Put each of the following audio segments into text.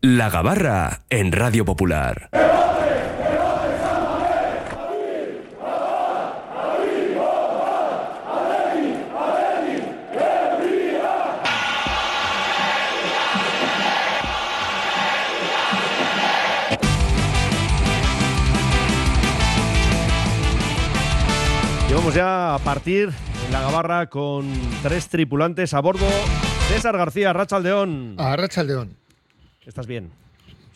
La Gabarra en Radio Popular. Llevamos ya a partir en la Gabarra con tres tripulantes a bordo. César García, Rachaldeón. A Rachaldeón. ¿Estás bien?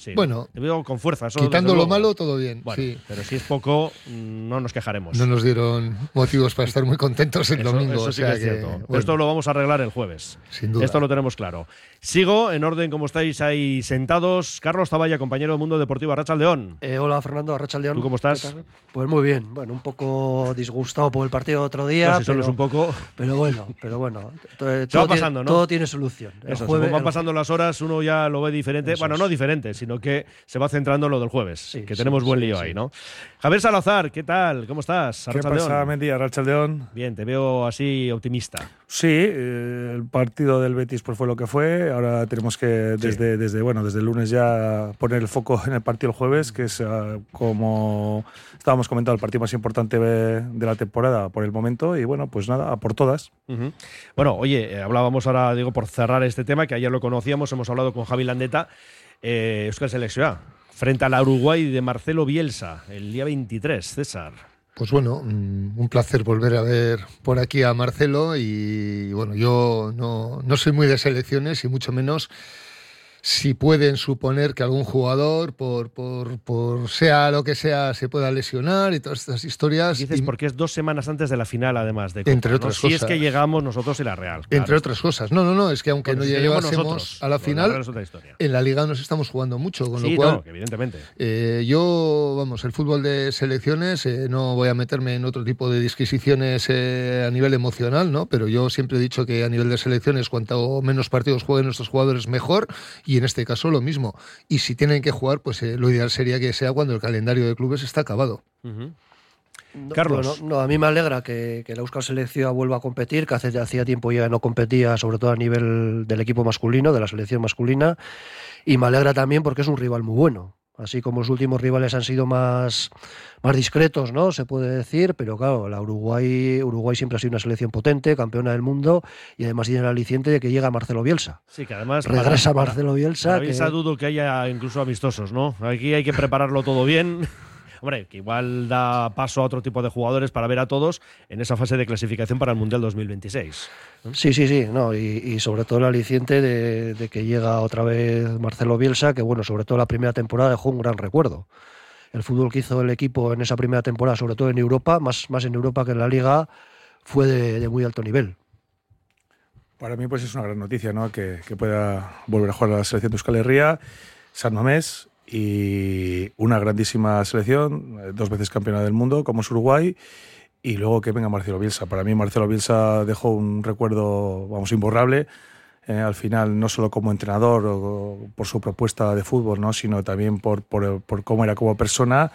Sí. Bueno, te veo con fuerza. Eso, quitando lo malo, todo bien. Bueno, sí. pero si es poco, no nos quejaremos. No nos dieron motivos para estar muy contentos el Eso- domingo. eso o sí sea que es que, cierto. bueno, Esto lo vamos a arreglar el jueves. Sin duda. Esto lo tenemos claro. Sigo en orden como estáis ahí sentados. Carlos Taballa, compañero del Mundo Deportivo Rachaldeón. Eh, hola Fernando, Arrachaldeón. ¿Tú cómo estás? Pues muy bien, bueno, un poco disgustado por el partido de otro día. No, si solo pero, es un poco. pero bueno, pero bueno. todo tiene- pasando, ¿no? Todo tiene solución. El Eso, jueves- van el- pasando las horas, uno ya lo ve diferente. Eso bueno, es. no diferente, sino que se va centrando en lo del jueves. Sí, que sí, tenemos buen sí, lío sí. ahí, ¿no? Javier Salazar, ¿qué tal? ¿Cómo estás? ¿Qué pasa, Mendy? Arrachaldeón. Bien, te veo así optimista. Sí, eh, el partido del Betis pues fue lo que fue. Ahora tenemos que desde, desde bueno desde el lunes ya poner el foco en el partido el jueves, que es ah, como estábamos comentando el partido más importante de, la temporada por el momento. Y bueno, pues nada, a por todas. Ujú. Bueno, oye, eh, hablábamos ahora, digo, por cerrar este tema, que ayer lo conocíamos, hemos hablado con Javi Landeta, eh, Euskal Selección, frente a la Uruguay de Marcelo Bielsa, el día 23, César. Pues bueno, mm, un placer volver a ver por aquí a Marcelo y bueno, yo no, no soy muy de selecciones y mucho menos si pueden suponer que algún jugador, por, por, por sea lo que sea, se pueda lesionar y todas estas historias. Dices y- porque es dos semanas antes de la final, además de Copa, Entre ¿no? otras Si es cosas. que llegamos nosotros y la Real. claro. entre otras cosas. No, no, no, es que aunque no si llegásemos nosotros, a la pues final, Real es otra historia. en la liga nos estamos jugando mucho, con Sí, lo cual no, evidentemente. Eh, yo, vamos, el fútbol de selecciones, eh, no voy a meterme en otro tipo de disquisiciones eh, a nivel emocional, ¿no? Pero yo siempre he dicho que a nivel de selecciones, cuanto menos partidos jueguen nuestros jugadores, mejor. Y en este caso lo mismo. Y si tienen que jugar, pues eh, lo ideal sería que sea cuando el calendario de clubes está acabado. No, Carlos. no, a mí me alegra que, que la Euskal Selección vuelva a competir, que hace, hacía tiempo ya no competía, sobre todo a nivel del equipo masculino, de la selección masculina. Y me alegra también porque es un rival muy bueno. Así como los últimos rivales han sido más, más discretos, ¿no? Se puede decir, pero claro, la Uruguay, Uruguay siempre ha sido una selección potente, campeona del mundo, y además tiene el aliciente de que llega Marcelo Bielsa. Sí, que además. Regresa para- Marcelo Bielsa. Para que- Bielsa dudo que haya incluso amistosos, ¿no? Aquí hay que prepararlo todo bien. Hombre, que igual da paso a otro tipo de jugadores para ver a todos en esa fase de clasificación para el Mundial 2026. Sí, sí, sí, no, y, y sobre todo el aliciente de, de que llega otra vez Marcelo Bielsa, que bueno, sobre todo la primera temporada dejó un gran recuerdo. El fútbol que hizo el equipo en esa primera temporada, sobre todo en Europa, más, más en Europa que en la Liga, fue de, de muy alto nivel. Para mí pues es una gran noticia, ¿no? Que, que pueda volver a jugar a la selección de Euskal Herria, San Mamés y una grandísima selección, eh, dos veces campeona del mundo como es Uruguay y luego que venga Marcelo Bielsa. Para mí Marcelo Bielsa dejó un recuerdo, vamos, imborrable. eh, al final, no solo como entrenador o, por su propuesta de fútbol, ¿no? sino también por, por, por cómo era como persona.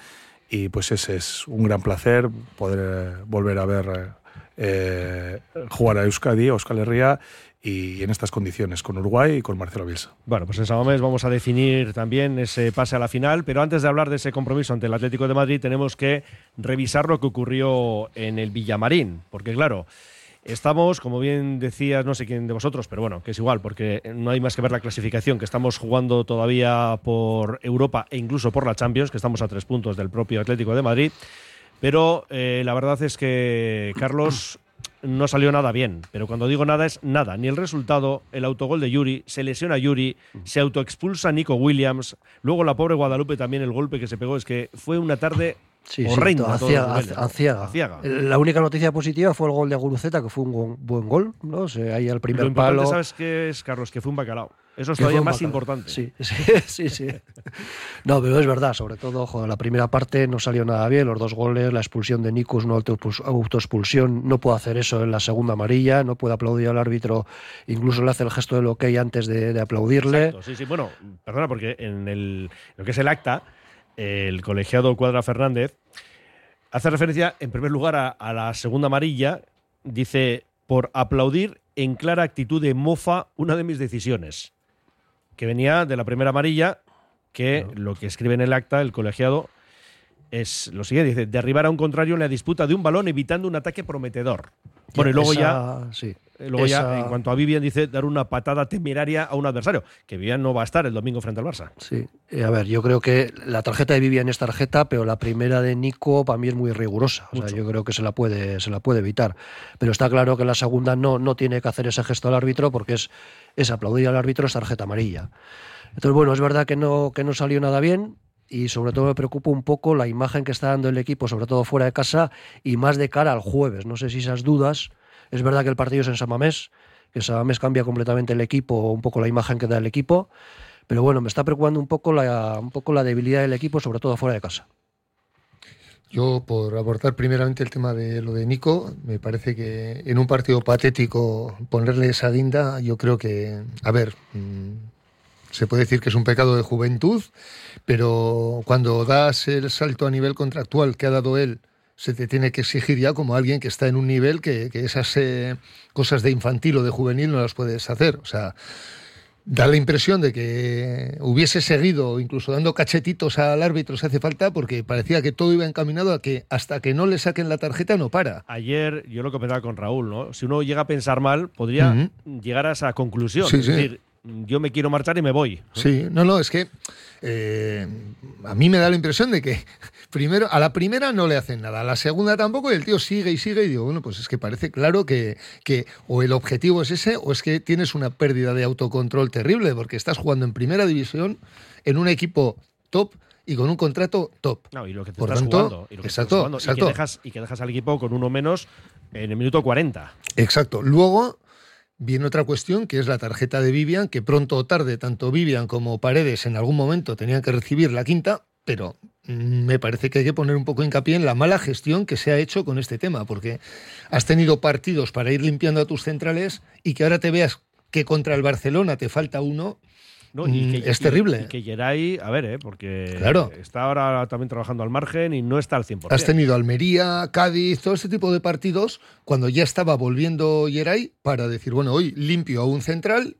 Y pues ese es un gran placer poder eh, volver a ver eh, jugar a Euskadi, a Euskal Herria, y en estas condiciones, con Uruguay y con Marcelo Bielsa. Bueno, pues en San Mamés vamos a definir también ese pase a la final, pero antes de hablar de ese compromiso ante el Atlético de Madrid tenemos que revisar lo que ocurrió en el Villamarín, porque claro, estamos, como bien decías, no sé quién de vosotros, pero bueno, que es igual, porque no hay más que ver la clasificación, que estamos jugando todavía por Europa e incluso por la Champions, que estamos a tres puntos del propio Atlético de Madrid, pero eh, la verdad es que, Carlos, no salió nada bien. Pero cuando digo nada es nada. Ni el resultado, el autogol de Yuri, se lesiona Yuri, se autoexpulsa Nico Williams. Luego la pobre Guadalupe también, el golpe que se pegó. Es que fue una tarde Sí, horrenda. sí, aciaga. Aciaga. La única noticia positiva fue el gol de Guruceta, que fue un buen gol, ¿no? O sea, ahí al primer Lo palo. ¿sabes qué es, Carlos? Que fue un bacalao. Eso es todavía más importante. Sí, sí, sí, sí. No, pero es verdad, sobre todo, joder, la primera parte no salió nada bien, los dos goles, la expulsión de Nico es una autoexpuls- autoexpulsión, no puede hacer eso en la segunda amarilla, no puede aplaudir al árbitro, incluso le hace el gesto del ok antes de, de aplaudirle. Exacto, sí, sí. Bueno, perdona, porque en el, lo que es el acta, el colegiado Cuadra Fernández hace referencia, en primer lugar, a, a la segunda amarilla. Dice, por aplaudir en clara actitud de mofa una de mis decisiones. Que venía de la primera amarilla, que lo que escribe en el acta el colegiado es lo siguiente, dice, derribar a un contrario en la disputa de un balón evitando un ataque prometedor. Bueno, y luego ya, sí. Eh, luego ya, en cuanto a Vivian, dice dar una patada temeraria a un adversario, que Vivian no va a estar el domingo frente al Barça. Sí, Eh, a ver, yo creo que la tarjeta de Vivian es tarjeta, pero la primera de Nico para mí es muy rigurosa. O sea, yo creo que se la puede, se la puede evitar. Pero está claro que la segunda no, no tiene que hacer ese gesto al árbitro porque es, es aplaudir al árbitro, es tarjeta amarilla. Entonces, bueno, es verdad que no, que no salió nada bien. Y sobre todo me preocupa un poco la imagen que está dando el equipo, sobre todo fuera de casa y más de cara al jueves. No sé si esas dudas. Es verdad que el partido es en San Mamés, que San Mamés cambia completamente el equipo, un poco la imagen que da el equipo. Pero bueno, me está preocupando un poco la, un poco la debilidad del equipo, sobre todo fuera de casa. Yo, por abordar primeramente el tema de lo de Nico, me parece que en un partido patético ponerle esa guinda, yo creo que, a ver, mm, se puede decir que es un pecado de juventud, pero cuando das el salto a nivel contractual que ha dado él, se te tiene que exigir ya como alguien que está en un nivel que, que esas eh, cosas de infantil o de juvenil no las puedes hacer. O sea, da la impresión de que hubiese seguido, incluso dando cachetitos al árbitro si hace falta, porque parecía que todo iba encaminado a que hasta que no le saquen la tarjeta no para. Ayer yo lo comentaba con Raúl, ¿no? Si uno llega a pensar mal, podría llegar a esa conclusión. Sí, es sí. decir, yo me quiero marchar y me voy. Sí, no, no, es que eh, a mí me da la impresión de que primero a la primera no le hacen nada, a la segunda tampoco, y el tío sigue y sigue, y digo, bueno, pues es que parece claro que, que o el objetivo es ese, o es que tienes una pérdida de autocontrol terrible, porque estás jugando en primera división en un equipo top y con un contrato top. No, y lo que te Por estás tanto, jugando. Y lo que estás exacto, jugando, y que exacto. dejas- y que dejas al equipo con uno menos en el minuto 40. Exacto. Luego viene otra cuestión que es la tarjeta de Vivian, que pronto o tarde tanto Vivian como Paredes en algún momento tenían que recibir la quinta, pero mm, me parece que hay que poner un poco hincapié en la mala gestión que se ha hecho con este tema, porque has tenido partidos para ir limpiando a tus centrales y que ahora te veas que contra el Barcelona te falta uno. ¿no? Mm, es terrible. Y, que Geray, a ver, ¿eh? porque Claro. está ahora también trabajando al margen y no está al 100%. Has tenido Almería, Cádiz, todo ese tipo de partidos cuando ya estaba volviendo Yeray para decir, bueno, hoy limpio a un central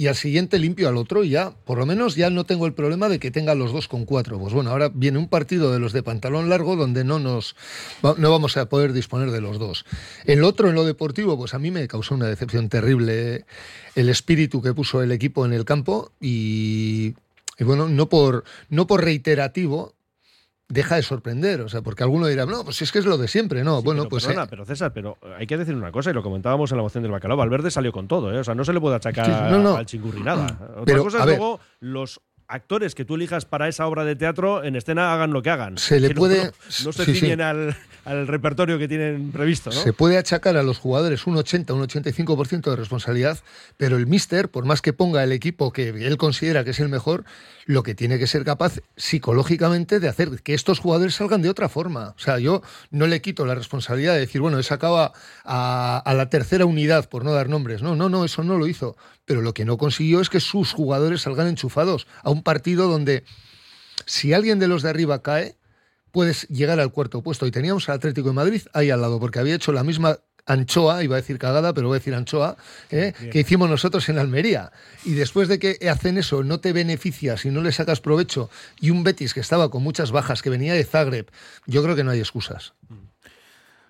y al siguiente limpio al otro y ya, por lo menos ya no tengo el problema de que tenga los dos con cuatro. Pues bueno, ahora viene un partido de los de pantalón largo donde no nos no vamos a poder disponer de los dos. El otro, en lo deportivo, pues a mí me causó una decepción terrible el espíritu que puso el equipo en el campo y, y bueno, no por, no por reiterativo, deja de sorprender, o sea, porque alguno dirá, no, pues es que es lo de siempre, no, Sí, bueno, pero, pues perdona, eh, pero César, pero hay que decir una cosa, y lo comentábamos en la moción del bacalao. Valverde salió con todo, ¿eh? O sea, no se le puede achacar Sí, no, no. al chingurri nada. Otra Pero, cosa es luego los actores que tú elijas para esa obra de teatro en escena hagan lo que hagan. Se le Que puede- No, no se sí, sí. ciñen al, al repertorio que tienen previsto, ¿no? se puede achacar a los jugadores un 80, un 85% de responsabilidad, pero el míster, por más que ponga el equipo que él considera que es el mejor, lo que tiene que ser capaz psicológicamente de hacer que estos jugadores salgan de otra forma. O sea, yo no le quito la responsabilidad de decir, bueno, he sacado a, la tercera unidad, por no dar nombres. No, no, no, eso no lo hizo. Pero lo que no consiguió es que sus jugadores salgan enchufados a un partido donde si alguien de los de arriba cae, puedes llegar al cuarto puesto. Y teníamos al Atlético de Madrid ahí al lado, porque había hecho la misma anchoa, iba a decir cagada, pero voy a decir anchoa, ¿eh? que hicimos nosotros en Almería. Y después de que hacen eso, no te beneficias y no le sacas provecho, y un Betis que estaba con muchas bajas, que venía de Zagreb, yo creo que no hay excusas.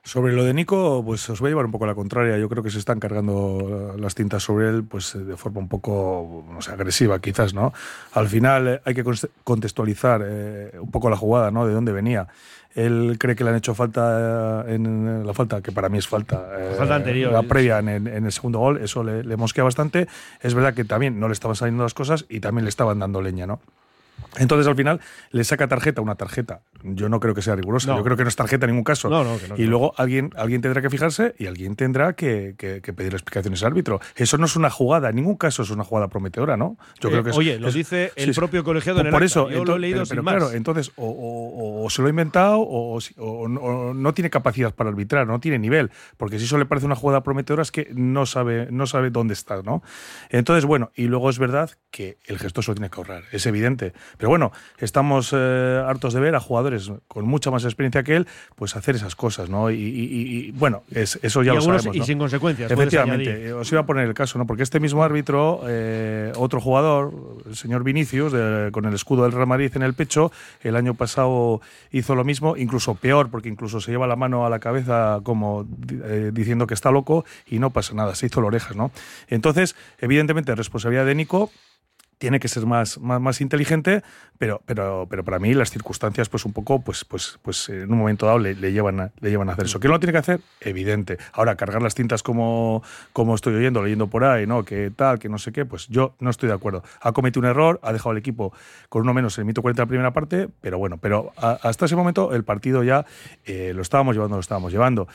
Sobre lo de Nico, pues os voy a llevar un poco a la contraria. Yo creo que se están cargando las tintas sobre él pues eh, de forma un poco no sé, agresiva, quizás, ¿no? Al final eh, hay que contextualizar eh, un poco la jugada, ¿no? De dónde venía. Él cree que le han hecho falta en la falta, que para mí es falta. eh, falta anterior, La previa en, en el segundo gol, eso le, le mosquea bastante. Es verdad que también no le estaban saliendo las cosas y también le estaban dando leña, ¿no? Entonces al final le saca tarjeta, una tarjeta. Yo no creo que sea rigurosa, No. yo creo que no es tarjeta en ningún caso. No, no, que no, y luego alguien, alguien tendrá que fijarse y alguien tendrá que, que- que pedir explicaciones al árbitro. Eso no es una jugada, en ningún caso es una jugada prometedora, ¿no? Yo Eh, creo que es- oye, lo es- dice el sí, propio colegiado en el Por eso, Yo lo he leído pero, sin pero más. claro, entonces o, o- o se lo ha inventado o, o no tiene capacidad para arbitrar, no tiene nivel, porque si eso le parece una jugada prometedora es que no sabe, no sabe dónde está, ¿no? Entonces, bueno, y luego es verdad que el gesto se lo tiene que ahorrar, es evidente. Pero bueno, estamos eh, hartos de ver a jugadores jugadores con mucha más experiencia que él, pues hacer esas cosas, ¿no? Y, bueno, es, eso ya lo sabemos. Y sin consecuencias. Efectivamente, os iba a poner el caso, ¿no? Porque este mismo árbitro, eh, otro jugador, el señor Vinicius, con el escudo del Real Madrid en el pecho, el año pasado hizo lo mismo, incluso peor, porque incluso se lleva la mano a la cabeza como eh, diciendo que está loco y no pasa nada, se hizo la orejas, ¿no? Entonces, evidentemente, responsabilidad de Nico, tiene que ser más, más, inteligente, pero, pero, pero para mí las circunstancias, pues un poco, pues, pues, pues en un momento dado le, llevan, a, le llevan a hacer eso. ¿Que no lo tiene que hacer? Evidente. Ahora, cargar las tintas como, como estoy oyendo, leyendo por ahí, ¿no? Que tal, que no sé qué, pues yo no estoy de acuerdo. Ha cometido un error, ha dejado el equipo con uno menos en el mito 40 de la primera parte, pero bueno, pero hasta ese momento el partido ya eh, lo estábamos llevando, lo estábamos llevando.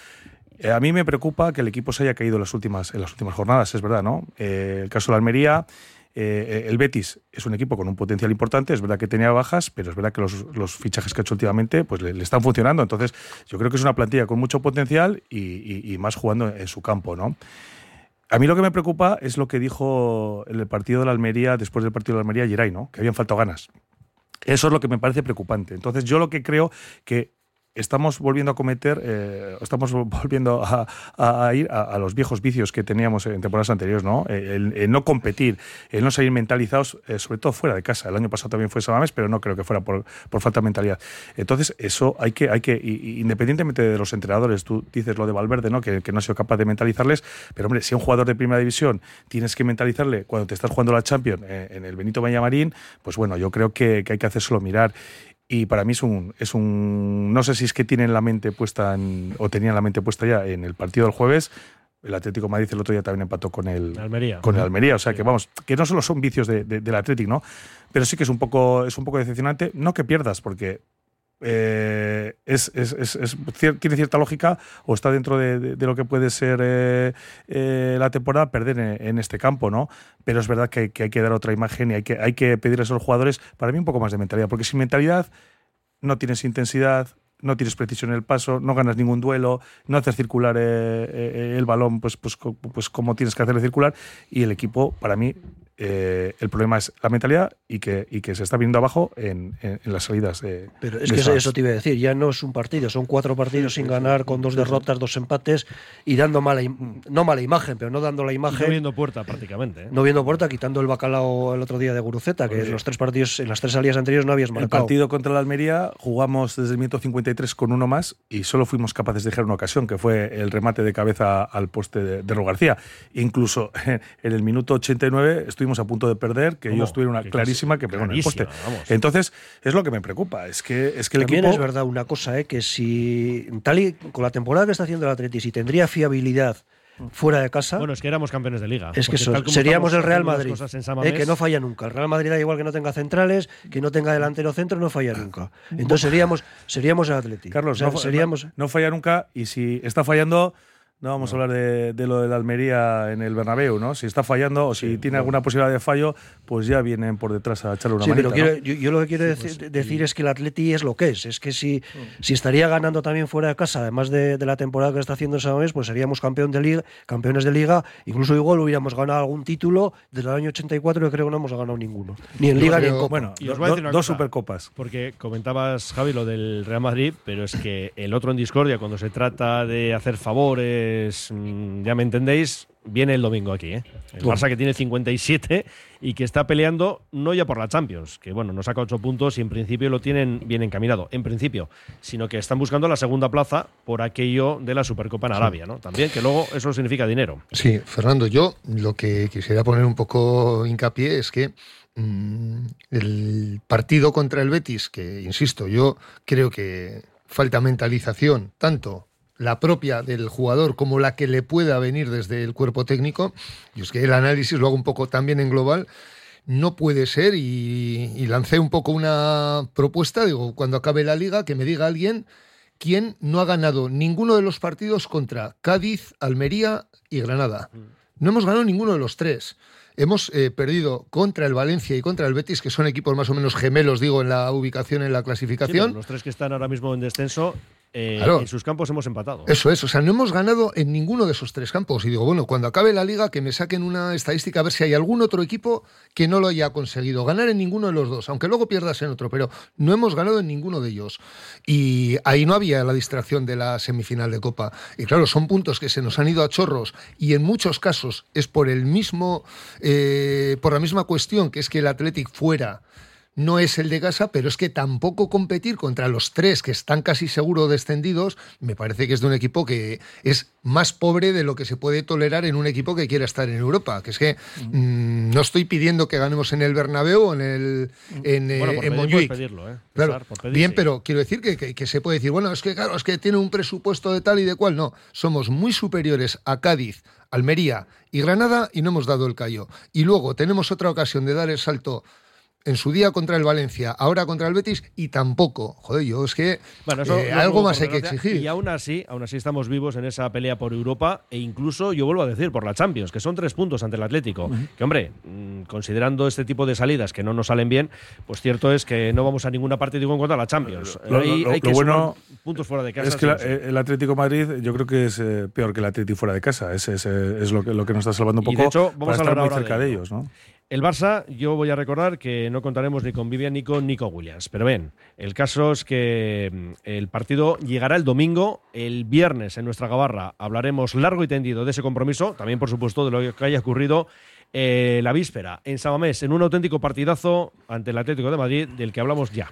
Eh, a mí me preocupa que el equipo se haya caído en las últimas, en las últimas jornadas, es verdad, ¿no? Eh, el caso de la Almería eh, el Betis es un equipo con un potencial importante, es verdad que tenía bajas, pero es verdad que los, fichajes que ha hecho últimamente pues le, están funcionando. Entonces, yo creo que es una plantilla con mucho potencial y, más jugando en su campo, ¿no? A mí lo que me preocupa es lo que dijo en el partido de la Almería, después del partido de la Almería, Geray, ¿no? Que habían faltado ganas. Eso es lo que me parece preocupante. Entonces, yo lo que creo que estamos volviendo a cometer, eh, estamos volviendo a, ir a, los viejos vicios que teníamos en temporadas anteriores, ¿no? El, no competir, el no salir mentalizados, eh, sobre todo fuera de casa. El año pasado también fue Samames, pero no creo que fuera por, falta de mentalidad. Entonces, eso hay que, hay que independientemente de los entrenadores, tú dices lo de Valverde, ¿no? Que, no ha sido capaz de mentalizarles, pero hombre, si un jugador de primera división tienes que mentalizarle cuando te estás jugando la Champions eh, en el Benito Vallamarín, pues bueno, yo creo que, que hay que hacérselo mirar y para mí es un, es un. No sé si es que tienen la mente puesta en, o tenían la mente puesta ya en el partido del jueves. El Atlético Madrid el otro día también empató con el Almería. Con el Almería. O sea que vamos, que no solo son vicios de, del Atlético, ¿no? Pero sí que es un poco, es un poco decepcionante. No que pierdas, porque eh, tiene cierta lógica o está dentro de, lo que puede ser eh, eh, la temporada perder en, este campo, ¿no? Pero es verdad que, hay que dar otra imagen y hay que, hay que pedirles a los jugadores, para mí, un poco más de mentalidad, porque sin mentalidad no tienes intensidad, no tienes precisión en el paso, no ganas ningún duelo, no haces circular el balón pues, pues, pues como tienes que hacerle circular y el equipo, para mí, eh, el problema es la mentalidad y que, y que se está viendo abajo en, las salidas de. Pero es que eso te iba a decir, ya no es un partido, son cuatro partidos sin ganar, con dos derrotas, dos empates y dando mala, no mala imagen, pero no dando la imagen. no viendo puerta prácticamente. ¿eh? No viendo puerta, quitando el bacalao el otro día de Guruceta, que en los tres partidos, en las tres salidas anteriores no habías marcado. El partido contra la Almería jugamos desde el minuto 53 con uno más y solo fuimos capaces de dejar una ocasión, que fue el remate de cabeza al poste de, de García. Incluso en el minuto 89 estoy estuvimos a punto de perder, que ellos tuvieron una clarísima que pegó en el poste. Entonces, es lo que me preocupa, es que, es que el También equipo... es verdad una cosa, ¿eh? que si tal y con la temporada que está haciendo el Atleti, si tendría fiabilidad fuera de casa. Bueno, es que éramos campeones de liga. Es que seríamos el Real Madrid. Eh, que no falla nunca. El Real Madrid da igual que no tenga centrales, que no tenga delantero centro, no falla nunca. Entonces seríamos, seríamos el Atlético. Carlos, seríamos... no, falla nunca y si está fallando no vamos a hablar de, lo de la Almería en el Bernabéu, ¿no? Si está fallando o si tiene alguna posibilidad de fallo, pues ya vienen por detrás a echarle una sí, pero yo, lo que quiero decir, pues, es que el Atleti es lo que es. Es que si, si estaría ganando también fuera de casa, además de, la temporada que está haciendo esa vez, pues seríamos campeón de liga, campeones de liga. Incluso igual hubiéramos ganado algún título. Desde el año 84 yo creo que no hemos ganado ninguno. Ni en liga ni en copa. Bueno, dos supercopas. Porque comentabas, Javi, lo del Real Madrid, pero es que el otro en discordia, cuando se trata de hacer favores Mm, ya me entendéis, viene el domingo aquí. ¿eh? El Barça que tiene 57 y que está peleando no ya por la Champions, que bueno, nos saca 8 puntos y en principio lo tienen bien encaminado, en principio, sino que están buscando la segunda plaza por aquello de la Supercopa en Arabia, ¿no? También, que luego eso significa dinero. Sí, Fernando, yo lo que quisiera poner un poco hincapié es que mm, el partido contra el Betis, que insisto, yo creo que falta mentalización, tanto la propia del jugador como la que le pueda venir desde el cuerpo técnico, y es que el análisis lo hago un poco también en global, no puede ser, y, lancé un poco una propuesta, digo, cuando acabe la liga, que me diga alguien quién no ha ganado ninguno de los partidos contra Cádiz, Almería y Granada. No hemos ganado ninguno de los tres. Hemos eh, perdido contra el Valencia y contra el Betis, que son equipos más o menos gemelos, digo, en la ubicación, en la clasificación. los tres que están ahora mismo en descenso eh, Claro. en sus campos hemos empatado. Eso es, o sea, no hemos ganado en ninguno de esos tres campos. Y digo, bueno, cuando acabe la liga, que me saquen una estadística a ver si hay algún otro equipo que no lo haya conseguido. Ganar en ninguno de los dos, aunque luego pierdas en otro, pero no hemos ganado en ninguno de ellos. Y ahí no había la distracción de la semifinal de Copa. Y claro, son puntos que se nos han ido a chorros y en muchos casos es por el mismo, eh, por la misma cuestión, que es que el Athletic fuera no es el de casa, pero es que tampoco competir contra los tres que están casi seguro descendidos, me parece que es de un equipo que es más pobre de lo que se puede tolerar en un equipo que quiera estar en Europa. Que es que mm, no estoy pidiendo que ganemos en el Bernabéu o en el en, eh, Bueno, por en pedir, pedirlo, ¿eh? Claro, por pedir, bien, sí. pero quiero decir que, que- que se puede decir, bueno, es que claro, es que tiene un presupuesto de tal y de cual. No, somos muy superiores a Cádiz, Almería y Granada y no hemos dado el callo. Y luego tenemos otra ocasión de dar el salto en su día contra el Valencia, ahora contra el Betis y tampoco. Joder, yo es que Bueno, eso eh, algo más hay que exigir. Y aún así, aún así estamos vivos en esa pelea por Europa e incluso, yo vuelvo a decir, por la Champions, que son tres puntos ante el Atlético. Que hombre, mm, considerando este tipo de salidas que no nos salen bien, pues cierto es que no vamos a ninguna parte, digo, en cuanto a la Champions. Lo- lo- Hay- lo- hay lo que bueno puntos fuera de casa. Es que la- el Atlético Madrid yo creo que es eh, peor que el Atlético fuera de casa. Es, es, eh, es lo, que, lo que nos está salvando un Y poco de hecho, vamos para a estar hablar muy ahora cerca de de, ello. ellos. ¿no? El Barça, yo voy a recordar que no contaremos ni con Vivian ni con Nico Williams. Pero bien, el caso es que mm, el partido llegará el domingo. El viernes en nuestra gabarra hablaremos largo y tendido de ese compromiso. También, por supuesto, de lo que haya ocurrido eh, la víspera en Samamés, en un auténtico partidazo ante el Atlético de Madrid, del que hablamos ya.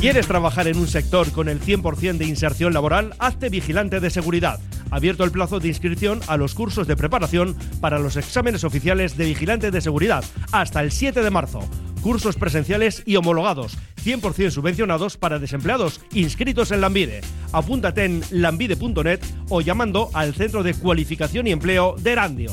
¿Quieres trabajar en un sector con el 100% de inserción laboral? Hazte vigilante de seguridad. Abierto el plazo de inscripción a los cursos de preparación para los exámenes oficiales de vigilante de seguridad hasta el 7 de marzo. Cursos presenciales y homologados, 100% subvencionados para desempleados inscritos en Lambide. Apúntate en lambide.net o llamando al Centro de Cualificación y Empleo de Erandio.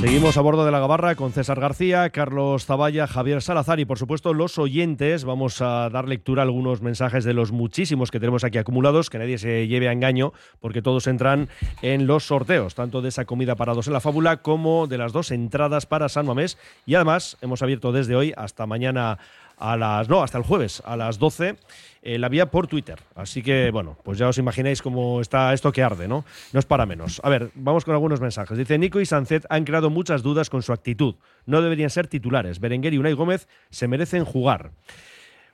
Seguimos a bordo de la gabarra con César García, Carlos Zavalla, Javier Salazar y por supuesto los oyentes. Vamos a dar lectura a algunos mensajes de los muchísimos que tenemos aquí acumulados, que nadie se lleve a engaño porque todos entran en los sorteos, tanto de esa comida para dos en la fábula como de las dos entradas para San Mamés. Y además hemos abierto desde hoy hasta mañana a las. No, hasta el jueves, a las 12. Eh, la vía por Twitter. Así que, bueno, pues ya os imagináis cómo está esto que arde, ¿no? No es para menos. A ver, vamos con algunos mensajes. Dice: Nico y Sancet han creado muchas dudas con su actitud. No deberían ser titulares. Berenguer y Unai Gómez se merecen jugar.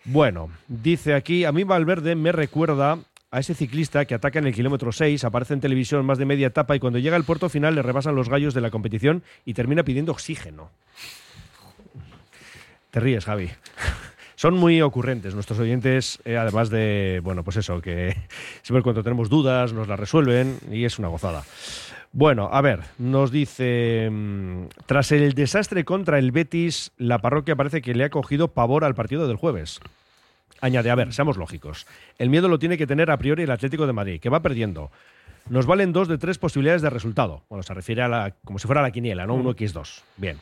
Bueno, dice aquí: A mí Valverde me recuerda a ese ciclista que ataca en el kilómetro 6, aparece en televisión más de media etapa y cuando llega al puerto final le rebasan los gallos de la competición y termina pidiendo oxígeno. Te ríes, Javi. Son muy ocurrentes nuestros oyentes, eh, además de, bueno, pues eso, que siempre cuando tenemos dudas nos las resuelven y es una gozada. Bueno, a ver, nos dice, mm, tras el desastre contra el Betis, la parroquia parece que le ha cogido pavor al partido del jueves. Añade, a ver, seamos lógicos. El miedo lo tiene que tener a priori el Atlético de Madrid, que va perdiendo. Nos valen dos de tres posibilidades de resultado. Bueno, se refiere a la, como si fuera la quiniela, ¿no? 1x2. Bien.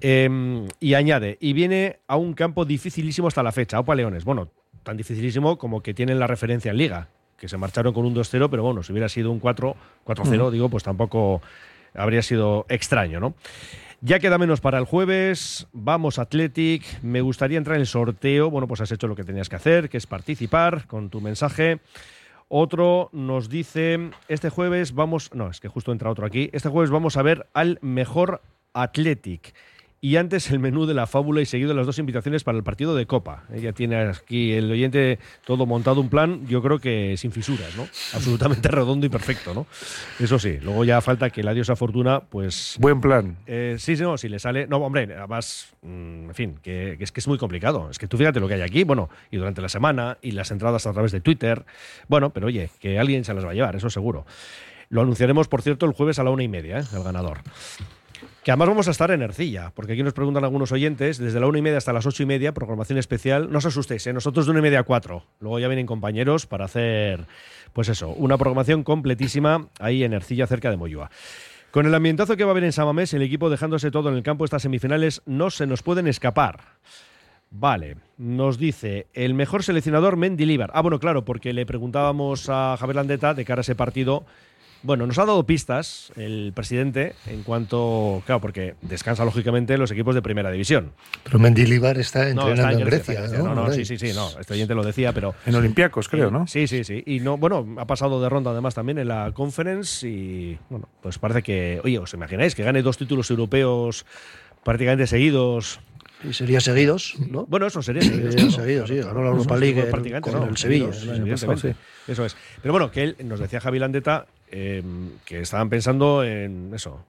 Eh, y añade, y viene a un campo dificilísimo hasta la fecha. Opa Leones. Bueno, tan dificilísimo como que tienen la referencia en Liga, que se marcharon con un 2-0, pero bueno, si hubiera sido un 4, 4-0, Ujú. digo, pues tampoco habría sido extraño, ¿no? Ya queda menos para el jueves. Vamos, Athletic. Me gustaría entrar en el sorteo. Bueno, pues has hecho lo que tenías que hacer, que es participar con tu mensaje. Otro nos dice, este jueves vamos, no, es que justo entra otro aquí, este jueves vamos a ver al mejor Athletic. Y antes el menú de la fábula y seguido las dos invitaciones para el partido de Copa. Ella tiene aquí el oyente todo montado un plan, yo creo que sin fisuras, ¿no? Absolutamente redondo y perfecto, ¿no? Eso sí, luego ya falta que la diosa Fortuna, pues... Buen plan. Eh, sí, sí, no, si le sale. No, hombre, además, mm, en fin, que, que es que es muy complicado. Es que tú fíjate lo que hay aquí, bueno, y durante la semana, y las entradas a través de Twitter. Bueno, pero oye, que alguien se las va a llevar, eso seguro. Lo anunciaremos, por cierto, el jueves a la una y media, ¿eh? el ganador. Que además vamos a estar en Ercilla, porque aquí nos preguntan algunos oyentes, desde la una y media hasta las ocho y media, programación especial. No os asustéis, ¿eh? nosotros de una y media a cuatro. Luego ya vienen compañeros para hacer, pues eso, una programación completísima ahí en Ercilla, cerca de Moyúa. Con el ambientazo que va a haber en Samamés, el equipo dejándose todo en el campo estas semifinales no se nos pueden escapar. Vale, nos dice el mejor seleccionador Mendilibar. Ah, bueno, claro, porque le preguntábamos a Javier Landeta de cara a ese partido. Bueno, nos ha dado pistas el presidente en cuanto, claro, porque descansa lógicamente los equipos de primera división. Pero Mendilibar está No, entrenando está en Grecia, Grecia. está en ¿no? Grecia. No, no, Hombre. sí, sí, sí, no. Este oyente lo decía, pero. En Olympiacos, creo, ¿no? Sí, sí, sí. Y no, bueno, ha pasado de ronda además también en la conference y bueno, pues parece que, oye, ¿os imagináis que gane dos títulos europeos prácticamente seguidos? Y sería seguidos, ¿no? Bueno, eso sería seguidos. Sería seguidos, sí. Ganó la Europa League con no, el Sevilla, seguidos, el Eso es. Pero bueno, que él nos decía Javi Landeta eh, que estaban pensando en eso,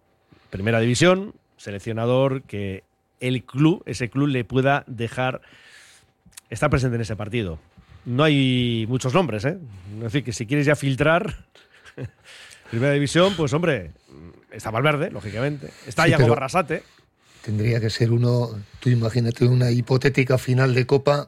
primera división, seleccionador, que el club, ese club le pueda dejar estar presente en ese partido. No hay muchos nombres, ¿eh? Es decir, que si quieres ya filtrar primera división, pues hombre, está Valverde, lógicamente. Está Sí, Iago pero- Barrasate. Tendría que ser uno, tú imagínate una hipotética final de Copa,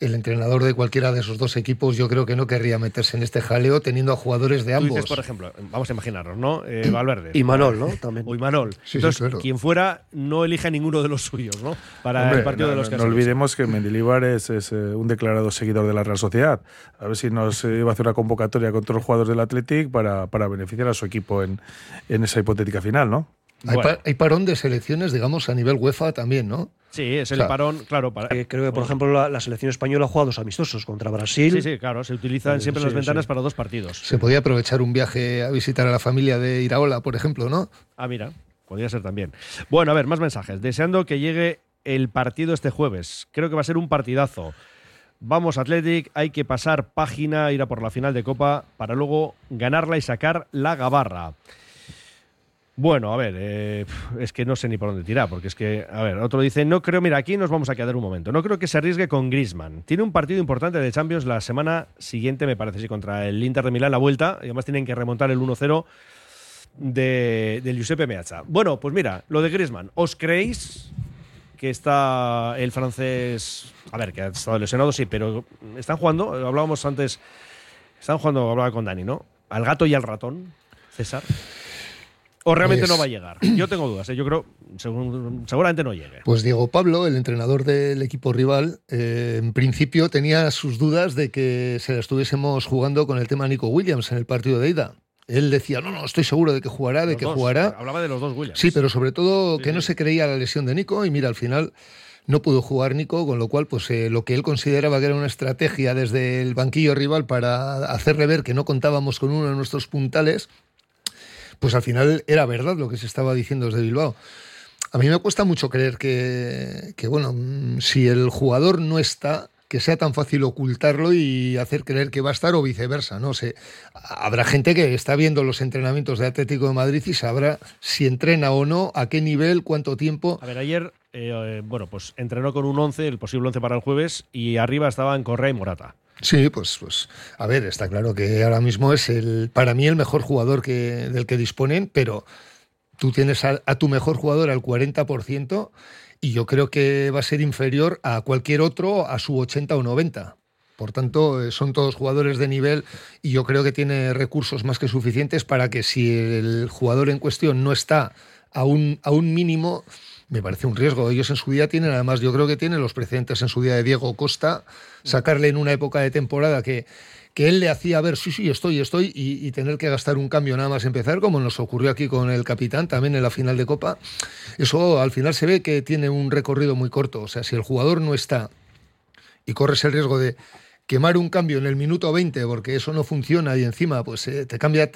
el entrenador de cualquiera de esos dos equipos yo creo que no querría meterse en este jaleo teniendo a jugadores de Tú ambos. dices, por ejemplo, vamos a imaginarnos, ¿no? Eh, Valverde. Y Manol, ¿no? También. O Imanol. Sí, sí, Entonces, claro. quien fuera no elige a ninguno de los suyos, ¿no? Para Hombre, el partido no, de los no- que no olvidemos que Mendilibar es, es, eh, un declarado seguidor de la Real Sociedad. A ver si nos eh, iba a hacer una convocatoria con todos los jugadores del Athletic para, para beneficiar a su equipo en, en esa hipotética final, ¿no? Hay, pa- hay parón de selecciones, digamos, a nivel UEFA también, ¿no? Sí, es el O sea, parón, claro. Para, Eh, creo que, por ejemplo, la, la selección española ha jugado dos amistosos contra Brasil. Sí, sí, claro, se utilizan Eh, siempre sí, las ventanas sí. para dos partidos. Se podía aprovechar un viaje a visitar a la familia de Iraola, por ejemplo, ¿no? Ah, mira, podría ser también. Bueno, a ver, más mensajes. Deseando que llegue el partido este jueves. Creo que va a ser un partidazo. Vamos, Athletic, hay que pasar página, ir a por la final de Copa para luego ganarla y sacar la gabarra. Bueno, a ver, eh, es que no sé ni por dónde tirar, porque es que, a ver, otro dice, no creo, mira, aquí nos vamos a quedar un momento, no creo que se arriesgue con Griezmann. Tiene un partido importante de Champions la semana siguiente, me parece, sí, contra el Inter de Milán, la vuelta, y además tienen que remontar el 1-0 de, Giuseppe Meazza. Bueno, pues mira, lo de Griezmann, ¿os creéis que está el francés, a ver, que ha estado lesionado, sí, pero están jugando, hablábamos antes, están jugando, hablaba con Dani, ¿no? Al gato y al ratón, César. ¿O realmente Pues- no va a llegar? Yo tengo dudas, ¿eh? yo creo, seguramente no llegue. Pues Diego Pablo, el entrenador del equipo rival, eh, en principio tenía sus dudas de que se la estuviésemos jugando con el tema Nico Williams en el partido de ida. Él decía, no, no, estoy seguro de que jugará, de Los que dos, jugará. Hablaba de los dos Williams. Sí, pero sobre todo Sí, que no se creía la lesión de Nico y mira, al final no pudo jugar Nico, con lo cual, pues eh, lo que él consideraba que era una estrategia desde el banquillo rival para hacerle ver que no contábamos con uno de nuestros puntales, pues al final era verdad lo que se estaba diciendo desde Bilbao. A mí me cuesta mucho creer que, que bueno, mm, si el jugador no está, que sea tan fácil ocultarlo y hacer creer que va a estar o viceversa. No sé. Habrá gente que está viendo los entrenamientos de Atlético de Madrid y sabrá si entrena o no, a qué nivel, cuánto tiempo. A ver, ayer, eh, bueno, pues entrenó con un 11, el posible 11 para el jueves, y arriba estaban Correa y Morata. Sí, pues, pues, a ver, está claro que ahora mismo es el, para mí el mejor jugador que, del que disponen, pero tú tienes a, a tu mejor jugador al 40% y yo creo que va a ser inferior a cualquier otro a su 80 o 90. Por tanto, eh, son todos jugadores de nivel y yo creo que tiene recursos más que suficientes para que si el jugador en cuestión no está a un, a un mínimo, me parece un riesgo. Ellos en su día tienen, además, yo creo que tienen los precedentes en su día de Diego Costa, sacarle en una época de temporada que, que él le hacía ver, sí, sí, estoy, estoy, y, y, tener que gastar un cambio nada más empezar, como nos ocurrió aquí con el capitán también en la final de Copa, eso al final se ve que tiene un recorrido muy corto. O sea, si el jugador no está y corres el riesgo de quemar un cambio en el minuto 20 porque eso no funciona y encima pues eh, te cambia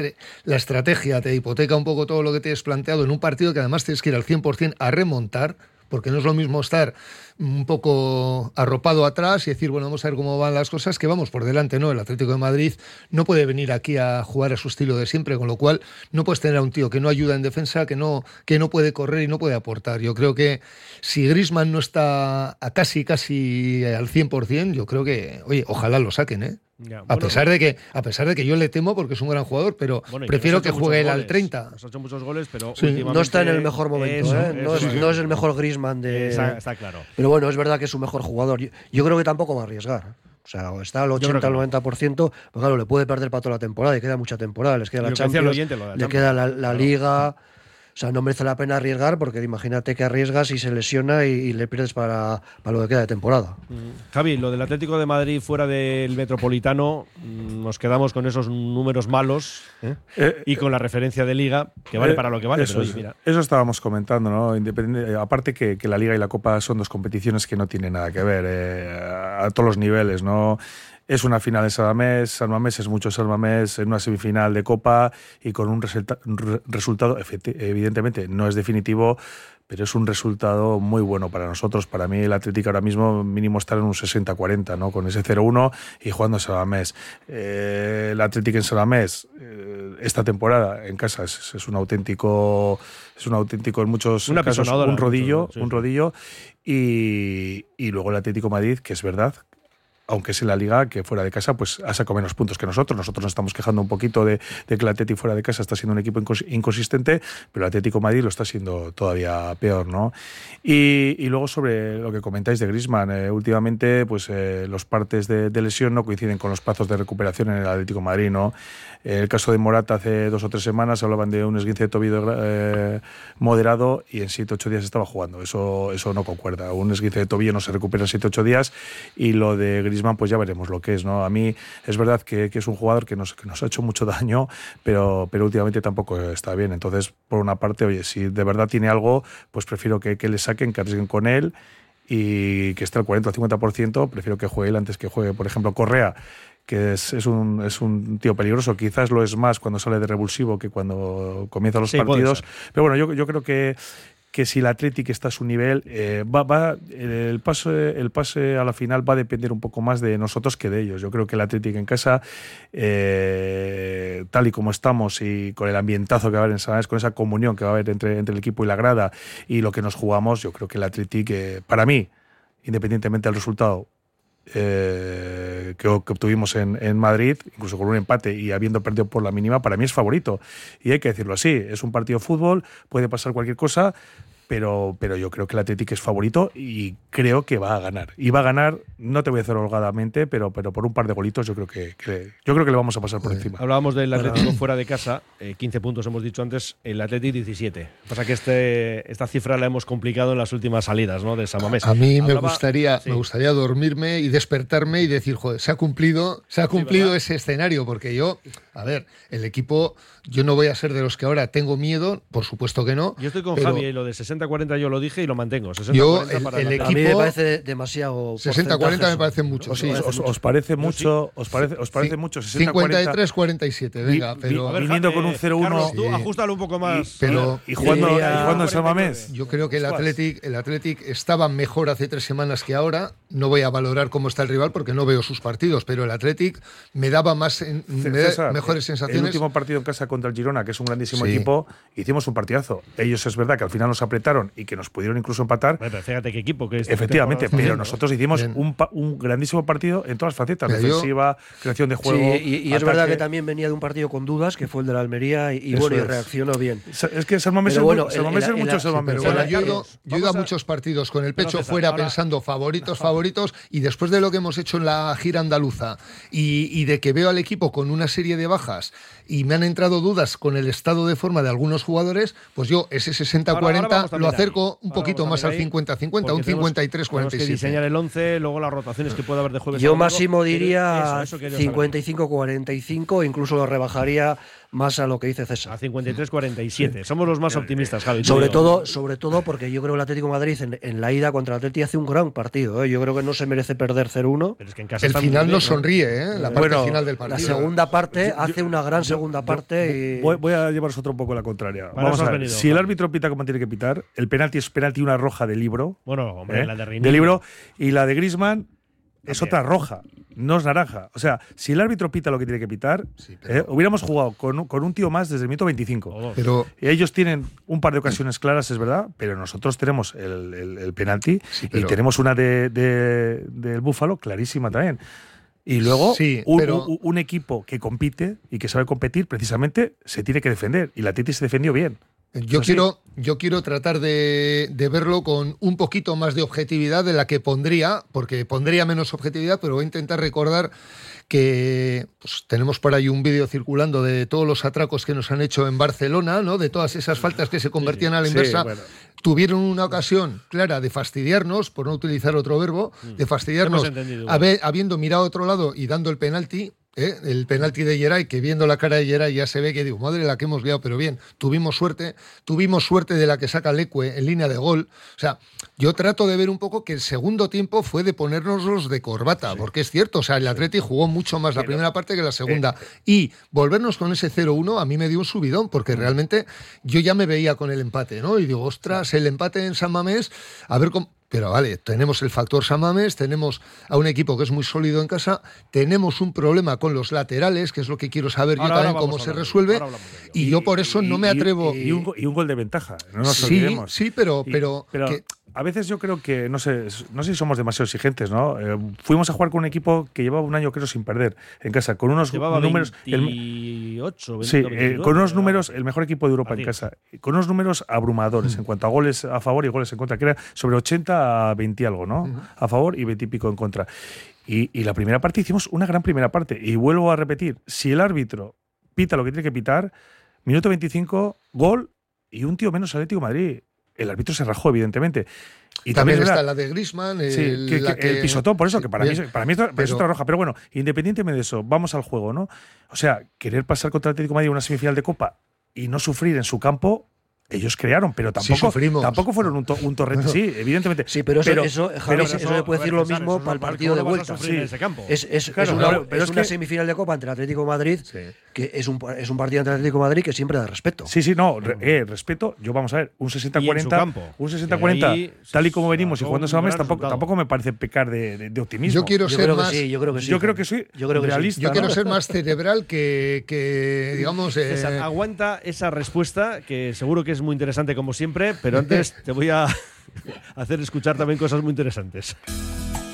la estrategia, te hipoteca un poco todo lo que te has planteado en un partido que además tienes que ir al 100% a remontar, porque no es lo mismo estar un poco arropado atrás y decir, bueno, vamos a ver cómo van las cosas, que vamos por delante, ¿no? El Atlético de Madrid no puede venir aquí a jugar a su estilo de siempre, con lo cual no puedes tener a un tío que no ayuda en defensa, que no, que no puede correr y no puede aportar. Yo creo que si Grisman no está a casi, casi al 100%, yo creo que, oye, ojalá lo saquen, ¿eh? Ya, a, bueno, pesar de que, a pesar de que yo le temo porque es un gran jugador, pero bueno, prefiero que juegue él al goles. 30. Nos ha hecho muchos goles, pero Sí. No está en el mejor momento, Eso, ¿eh? no, eso, es, eso. no es el mejor Griezmann de. Está, está claro. Pero bueno, es verdad que es su mejor jugador. Yo, yo creo que tampoco va a arriesgar. O sea, está al creo que 80 al no. 90%, pues claro, le puede perder para toda la temporada, y queda mucha temporada, les queda la lo Champions, oyente, lo de la le Champions. queda la, la Claro. O sea, no merece la pena arriesgar porque imagínate que arriesgas y se lesiona y, y le pierdes para, para lo que queda de temporada. Javi, lo del Atlético de Madrid fuera del Metropolitano, mm, nos quedamos con esos números malos ¿eh? Eh, y con la referencia de Liga, que vale Eh, para lo que vale, eso, pero oye, es. mira. Eso estábamos comentando, ¿no? Eh, aparte que, que la Liga y la Copa son dos competiciones que no tienen nada que ver eh, a todos los niveles, ¿no? Es una final en San Mamés, San Mamés es mucho San Mamés en una semifinal de Copa y con un resulta- un re- resultado, evidentemente, no es definitivo, pero es un resultado muy bueno para nosotros. Para mí el Atlético ahora mismo mínimo estar en un 60-40, ¿no? Con ese 0-1 y jugando en San Mamés. Eh, el Atlético en San Mamés, eh, esta temporada en casa es, es un auténtico, es un auténtico en muchos Una casos un rodillo, sí, un sí. rodillo y, y luego el Atlético Madrid, que es verdad aunque es en la liga, que fuera de casa pues ha sacado menos puntos que nosotros. Nosotros nos estamos quejando un poquito de, de que el Atlético fuera de casa está siendo un equipo incons- inconsistente, pero el Atlético Madrid lo está siendo todavía peor, ¿no? Y, y luego sobre lo que comentáis de Griezmann, eh, últimamente pues eh, los partes de, de lesión no coinciden con los plazos de recuperación en el Atlético Madrid, ¿no? En el caso de Morata hace dos o tres semanas hablaban de un esguince de tobillo eh, moderado y en 7-8 días estaba jugando. Eso, eso no concuerda. Un esguince de tobillo no se recupera en 7-8 días y lo de Griezmann pues ya veremos lo que es. ¿no? A mí es verdad que, que es un jugador que nos, que nos ha hecho mucho daño, pero, pero últimamente tampoco está bien. Entonces, por una parte, oye, si de verdad tiene algo, pues prefiero que, que le saquen, que arriesguen con él y que esté al 40 o 50%, prefiero que juegue él antes que juegue, por ejemplo, Correa que es, es, un, es un tío peligroso, quizás lo es más cuando sale de revulsivo que cuando comienza los Sí, partidos, pero bueno, yo, yo creo que, que si el Athletic está a su nivel, eh, va, va, el, pase, el pase a la final va a depender un poco más de nosotros que de ellos. Yo creo que el Athletic en casa, eh, tal y como estamos y con el ambientazo que va a haber en San con esa comunión que va a haber entre, entre el equipo y la grada y lo que nos jugamos, yo creo que el Athletic, eh, para mí, independientemente del resultado, eh, que, que obtuvimos en, en Madrid, incluso con un empate y habiendo perdido por la mínima, para mí es favorito. Y hay que decirlo así, es un partido de fútbol, puede pasar cualquier cosa, pero, pero yo creo que el Atlético es favorito y creo que va a ganar. Y va a ganar, no te voy a decir holgadamente, pero, pero por un par de golitos yo creo que, que- yo creo que le vamos a pasar por encima. Hablábamos del Atlético fuera de casa, eh, 15 puntos hemos dicho antes, el Atlético 17. Pasa que este, esta cifra la hemos complicado en las últimas salidas ¿no? de San Mamés. A mí me gustaría, sí. me gustaría dormirme y despertarme y decir, joder, se ha cumplido, se ha cumplido ese escenario, porque yo, a ver, el equipo, yo no voy a ser de los que ahora tengo miedo, por supuesto que no. Yo estoy con Javi, y lo del 60-40 60-40 yo lo dije y lo mantengo. 60-40 Yo, el- para el equipo- A mí me parece demasiado. 60-40 me parece mucho, ¿Os, sí. os- os parece mucho? ¿Os parece, os parece Sí, mucho? 60-40. 53-47, venga, Vi- pero... ver, viniendo con un eh, 0-1. Carlos, tú Sí. ajustalo un poco más. pero- Y jugando, Yo y jugando en San 49. Mamés. Yo creo que el. Athletic, el Athletic estaba mejor hace tres semanas que ahora. No voy a valorar cómo está el rival porque no veo sus partidos, pero el Athletic me daba más me da César, mejores El sensaciones. último partido en casa contra el Girona, que es un grandísimo Sí. equipo, hicimos un partidazo. Ellos es verdad que al final nos apretaron y que nos pudieron incluso empatar. Bueno, pero fíjate qué equipo que es. Efectivamente, temporada pero nosotros hicimos un, pa- un grandísimo partido en todas las facetas, yo- defensiva, creación de Sí, juego. y, y es verdad que también venía de un partido con dudas, que fue el de la Almería, y, bueno, y reaccionó bien. Es que San Mamés Pero es, bueno, es mucho bueno, yo he ido, Carlos, yo he ido a muchos partidos con el pecho fuera ahora- pensando favoritos, favoritos, y después de lo que hemos hecho en la gira andaluza y, y de que veo al equipo con una serie de bajas y me han entrado dudas con el estado de forma de algunos jugadores, pues yo ese Ahora- ahora 60-40 vamos lo acerco ahí. un poquito más al también ahí, 50-50, un porque tenemos- 53-47. Tenemos que diseñar el 11, luego las rotaciones que puede haber de jueves. Yo máximo diría eso, eso quería saber. 55-45, incluso lo rebajaría más a lo que dice César. A 53-47. Somos los más optimistas, Javi. Sobre todo, sobre todo porque yo creo que el Atlético de Madrid en, en la ida contra el Atlético hace un gran partido. ¿eh? Yo creo que no se merece perder 0-1. Pero es que en casa El final ¿no? sonríe, ¿eh? la parte Bueno, final del La partido. segunda parte Yo- hace una gran segunda parte. y- Voy, voy a llevaros otro poco la contraria. Para Vamos a ver. venido, si el árbitro pita como tiene que pitar, el penalti es penalti una roja de libro. Bueno, hombre, ¿eh? la de Reinier. de libro y la de Grisman es También. otra roja, no es naranja. O sea, si el árbitro pita lo que tiene que pitar, Sí, pero- ¿eh? hubiéramos jugado con, un- con un tío más desde el minuto 25. O dos. Pero Ellos tienen un par de ocasiones claras, es verdad, pero nosotros tenemos el, el- el penalti Sí, y tenemos una de, de- del Búfalo clarísima también. Y luego, Sí, un, pero- un- un equipo que compite y que sabe competir, precisamente se tiene que defender. Y la Titi se defendió bien. Yo sí. quiero, yo quiero tratar de, de verlo con un poquito más de objetividad de la que pondría, porque pondría menos objetividad, pero voy a intentar recordar que pues, tenemos por ahí un vídeo circulando de todos los atracos que nos han hecho en Barcelona, ¿no? de todas esas faltas que se convertían a la Sí, inversa. bueno. Tuvieron una ocasión clara de fastidiarnos, por no utilizar otro verbo, de fastidiarnos, Mm. Igual. haber- habiendo mirado a otro lado y dando el penalti, ¿eh? el penalti de Geray, que viendo la cara de Geray ya se ve que digo, madre la que hemos liado, pero bien, tuvimos suerte, tuvimos suerte de la que saca Leque en línea de gol. O sea, yo trato de ver un poco que el segundo tiempo fue de ponernos los de corbata, porque es cierto, o sea, el Atleti jugó mucho más la primera parte que la segunda. y volvernos con ese 0-1 a mí me dio un subidón, porque realmente yo ya me veía con el empate, ¿no? Y digo, ostras, el empate en San Mamés, a ver cómo. Pero vale, tenemos el factor Samames, tenemos a un equipo que es muy sólido en casa, tenemos un problema con los laterales, que es lo que quiero saber yo Ahora- ahora también cómo se resuelve. Y, yo por eso no me atrevo. Y, un, go- y un gol de ventaja, no nos sí, olvidemos. sí, pero, Y- pero, que- a veces yo creo que, no sé, no sé si somos demasiado exigentes, ¿no? Eh, fuimos a jugar con un equipo que llevaba un año, creo, sin perder en casa, con unos Llevaba números. el- 28, 20, Sí, eh, 22, con unos números, el mejor equipo de Europa en casa, con unos números abrumadores en cuanto a goles a favor y goles en contra, que era sobre 80 a 20 y algo, ¿no? A favor y 20 y pico en contra. Y, y la primera parte hicimos una gran primera parte. Y vuelvo a repetir, si el árbitro pita lo que tiene que pitar, minuto 25, gol y un tío menos Atlético de Madrid. El árbitro se rajó, evidentemente. Y también es está la de Grisman, Sí, el, que- la que- el pisotón, por eso, que para, mí, Bien, para mí es, para otra roja. Pero bueno, independientemente de eso, vamos al juego, ¿no? O sea, querer pasar contra el Atlético de Madrid una semifinal de Copa y no sufrir en su campo, ellos crearon, pero tampoco, tampoco fueron un, to- un torrente. Bueno. sí, evidentemente. Sí, pero eso, Pero- eso, Javi, pero- eso, eso, se puede decir ver, lo mismo para el no- partido de ¿cómo lo vas a vuelta. en ese campo? Es, es- Claro, es una, pero- pero es una que- semifinal de Copa entre Atlético de Madrid, que es un, es un partido entre Atlético de Madrid que siempre da respeto. Sí, sí, no, re- eh, respeto. Yo vamos a ver, un Y en su 60-40, campo. un Que 60-40, ahí tal y como venimos y jugando esa mes, tampoco, tampoco me parece pecar de, de- de optimismo. Yo quiero Yo ser creo que más. sí, yo creo que sí. Yo creo que soy Yo creo que sí. realista. Yo quiero ¿no? ser más cerebral que, que digamos. eh, aguanta esa respuesta, que seguro que es muy interesante como siempre, pero antes te voy a hacer escuchar también cosas muy interesantes.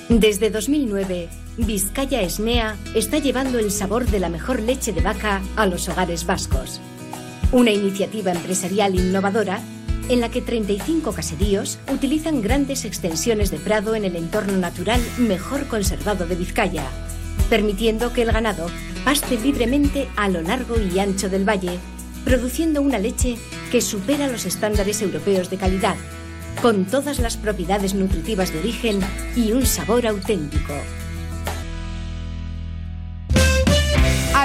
Desde 2009, Vizcaya Esnea está llevando el sabor de la mejor leche de vaca a los hogares vascos. Una iniciativa empresarial innovadora en la que 35 caseríos utilizan grandes extensiones de prado en el entorno natural mejor conservado de Vizcaya, permitiendo que el ganado paste libremente a lo largo y ancho del valle, produciendo una leche que supera los estándares europeos de calidad, con todas las propiedades nutritivas de origen y un sabor auténtico.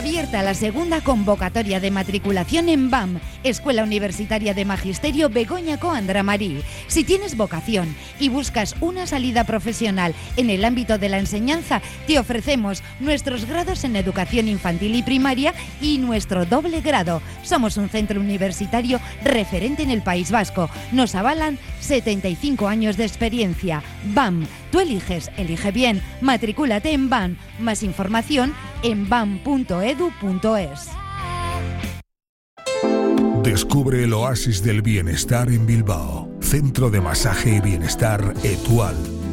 Abierta la segunda convocatoria de matriculación en BAM, Escuela Universitaria de Magisterio Begoña Coandra Marí. Si tienes vocación y buscas una salida profesional en el ámbito de la enseñanza, te ofrecemos nuestros grados en educación infantil y primaria y nuestro doble grado. Somos un centro universitario referente en el País Vasco. Nos avalan 75 años de experiencia. BAM, tú eliges, elige bien. Matricúlate en BAM. Más información en bam.edu.es. Descubre el oasis del bienestar en Bilbao. Centro de masaje y bienestar Etual.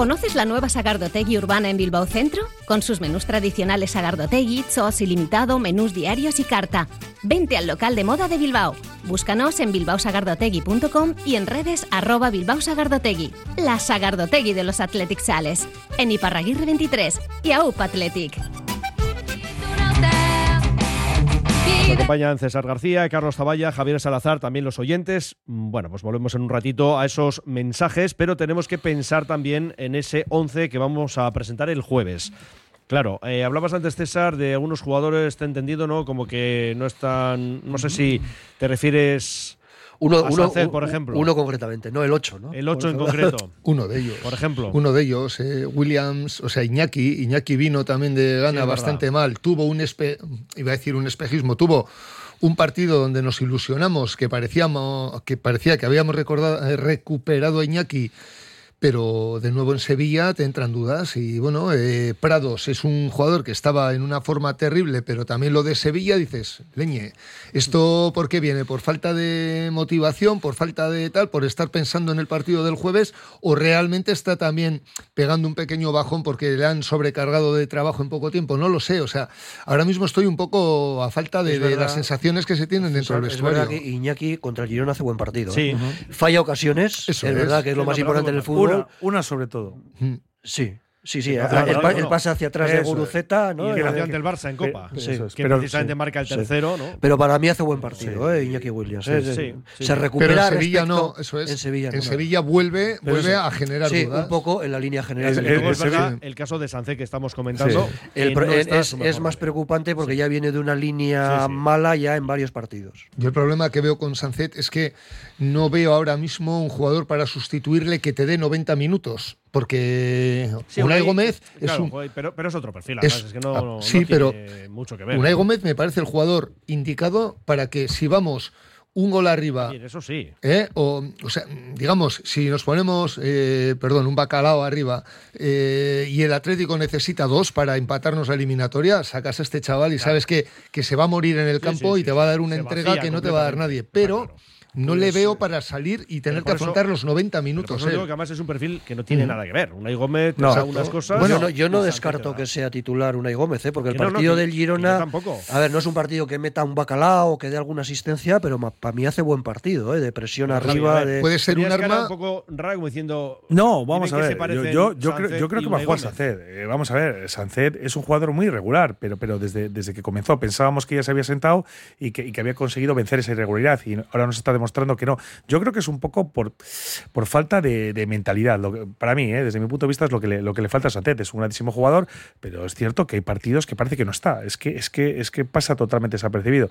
¿Conoces la nueva Sagardotegui urbana en Bilbao Centro? Con sus menús tradicionales Sagardotegui, Chos ilimitado, menús diarios y carta. Vente al local de moda de Bilbao. Búscanos en bilbaosagardotegui.com y en redes arroba Bilbao Sagardotegui. La Sagardotegui de los Athletic Sales. En Iparraguirre 23 y AUP Athletic. Nos acompañan César García, Carlos Zavalla, Javier Salazar, también los oyentes. Mm, Bueno, pues volvemos en un ratito a esos mensajes, pero tenemos que pensar también en ese 11 que vamos a presentar el jueves. Claro, eh, hablabas antes, César, de algunos jugadores, te he entendido, ¿no? Como que no están. No sé si te refieres. Uno, uno, por ejemplo. uno concretamente, no el 8, ¿no? El 8 en concreto. Uno de ellos. Por ejemplo. Uno de ellos, eh, Williams, o sea, Iñaki. Iñaki vino también de gana bastante mal. Tuvo un, espe- iba a decir un espejismo, tuvo un partido donde nos ilusionamos, que, parecíamos, que parecía que habíamos recordado, eh, recuperado a Iñaki, pero de nuevo en Sevilla te entran dudas. Y bueno, eh, Prados es un jugador que estaba en una forma terrible, pero también lo de Sevilla dices, leñe, ¿esto por qué viene? ¿Por falta de motivación? ¿Por falta de tal? ¿Por estar pensando en el partido del jueves? ¿O realmente está también pegando un pequeño bajón porque le han sobrecargado de trabajo en poco tiempo? No lo sé. O sea, ahora mismo estoy un poco a falta de, Es las sensaciones que se tienen dentro del Es vestuario. verdad que Iñaki contra el Girona hace buen partido. Sí. ¿eh? Falla ocasiones, Eso es, es. verdad que es lo Sí, más importante en el una- fútbol. Una, una sobre todo. Sí, sí, sí. El, el claro, el no. pase hacia atrás de Eso es. Guruceta, ¿no? Y el que Eh, nació ante el Barça en Copa. Sí, Eso es. Que Pero- precisamente sí, marca el sí. tercero, ¿no? Pero para mí hace buen partido, ¿eh? Iñaki Williams. Sí, ¿eh? sí, sí, sí. Se Pero recupera en Sevilla no, eso es. En Sevilla, En no. Sevilla vuelve, Pero vuelve a generar Sí, dudas. un poco en la línea general. Del verdad el caso de Sancet que estamos comentando. El no es, más preocupante porque ya viene de una línea Sí, sí. mala ya en varios partidos. Yo el problema que veo con Sancet es que no veo ahora mismo un jugador para sustituirle que te dé 90 minutos. Porque Sí, Unai Unai- Gómez es claro, un. pero, pero es otro perfil, es- es que no, ah, no sí, tiene pero mucho que ver. Unai. Gómez me parece el jugador indicado para que si vamos un gol arriba. eso sí. ¿eh? O, o, sea, digamos, si nos ponemos, eh, perdón, un bacalao arriba eh, y el Atlético necesita dos para empatarnos la eliminatoria, sacas a este chaval y sabes que, que se va a morir en el campo sí, y te va a dar una entrega que no te va a dar nadie. Pero no le veo para salir y tener que afrontar los 90 Por minutos. digo que además es un perfil que no tiene Mm. nada que ver. Unai Gómez No. no, unas cosas. Bueno, y no, yo no descarto que sea titular Unai Gómez, ¿eh? porque el Que no, no, partido del Girona. yo tampoco. A ver, no es un partido que meta un bacalao o que dé alguna asistencia, pero para mí hace buen partido, ¿eh? de presión arriba. a ver, de... tenías cara un poco rara como diciendo. No, vamos a dime que se ver. Yo, yo, yo creo, yo creo que va a jugar. Eh, vamos a ver, Sancet es un jugador muy irregular, pero, pero desde, desde que comenzó pensábamos que ya se había sentado y que, y que había conseguido vencer esa irregularidad y ahora nos está demostrando que no. Yo creo que es un poco por, por falta de, mentalidad. Lo que- para mí, eh, desde mi punto de vista, es lo que le, lo que le falta a Sancet. Es un grandísimo jugador, pero es cierto que hay partidos que parece que no está. Es que, es que, es que pasa totalmente desapercibido.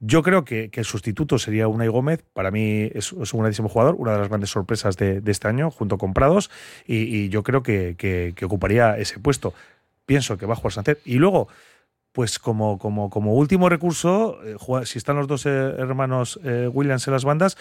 Yo creo que, el sustituto sería Unai Gómez. Para mí es, un grandísimo jugador, una de las grandes sorpresas de, este año, junto con Prados, y, yo creo que, que- ocuparía ese puesto. Pienso que va a jugar Sancet. Y luego, pues como, como, como último recurso, eh, si están los dos eh, hermanos eh, Williams en las bandas,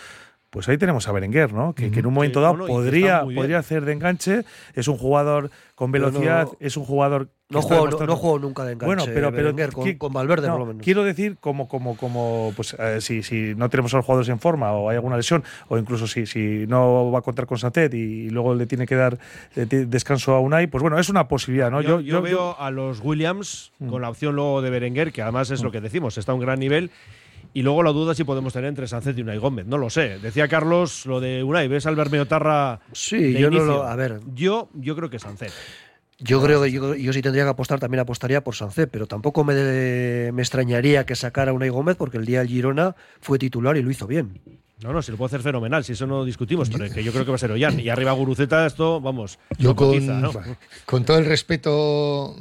pues ahí tenemos a Berenguer, ¿no? Que, que en un momento dado que podría, podría hacer de enganche. Es un jugador con velocidad, no- es un jugador. que No juego, no, demostrando- no juego nunca de enganche. Bueno, pero, pero Berenguer, con, con Valverde, por lo menos. Quiero decir, como, como, como pues, eh, si, si no tenemos a los jugadores en forma o hay alguna lesión, o incluso si, si no va a contar con Santet y, luego le tiene que dar eh, descanso a Unai, pues bueno, es una posibilidad, ¿no? Yo, yo veo a los Williams Mm. con la opción luego de Berenguer, que además es lo que decimos, está a un gran nivel. Y luego la duda si podemos tener entre Sánchez y Unai Gómez. No lo sé. Decía Carlos lo de Unai. ¿Ves al Bermeo Tarra? Sí, de yo no lo- a ver. Yo, yo creo que Sánchez. Yo creo que yo, yo si tendría que apostar, también apostaría por Sancet, pero tampoco me, me extrañaría que sacara a Unai Gómez porque el día del Girona fue titular y lo hizo bien. No, no, si lo puede hacer fenomenal, si eso no discutimos, pero que yo creo que va a ser Ollán. Y arriba Guruceta, esto, vamos, Yo con, cotiza, ¿no? con todo el respeto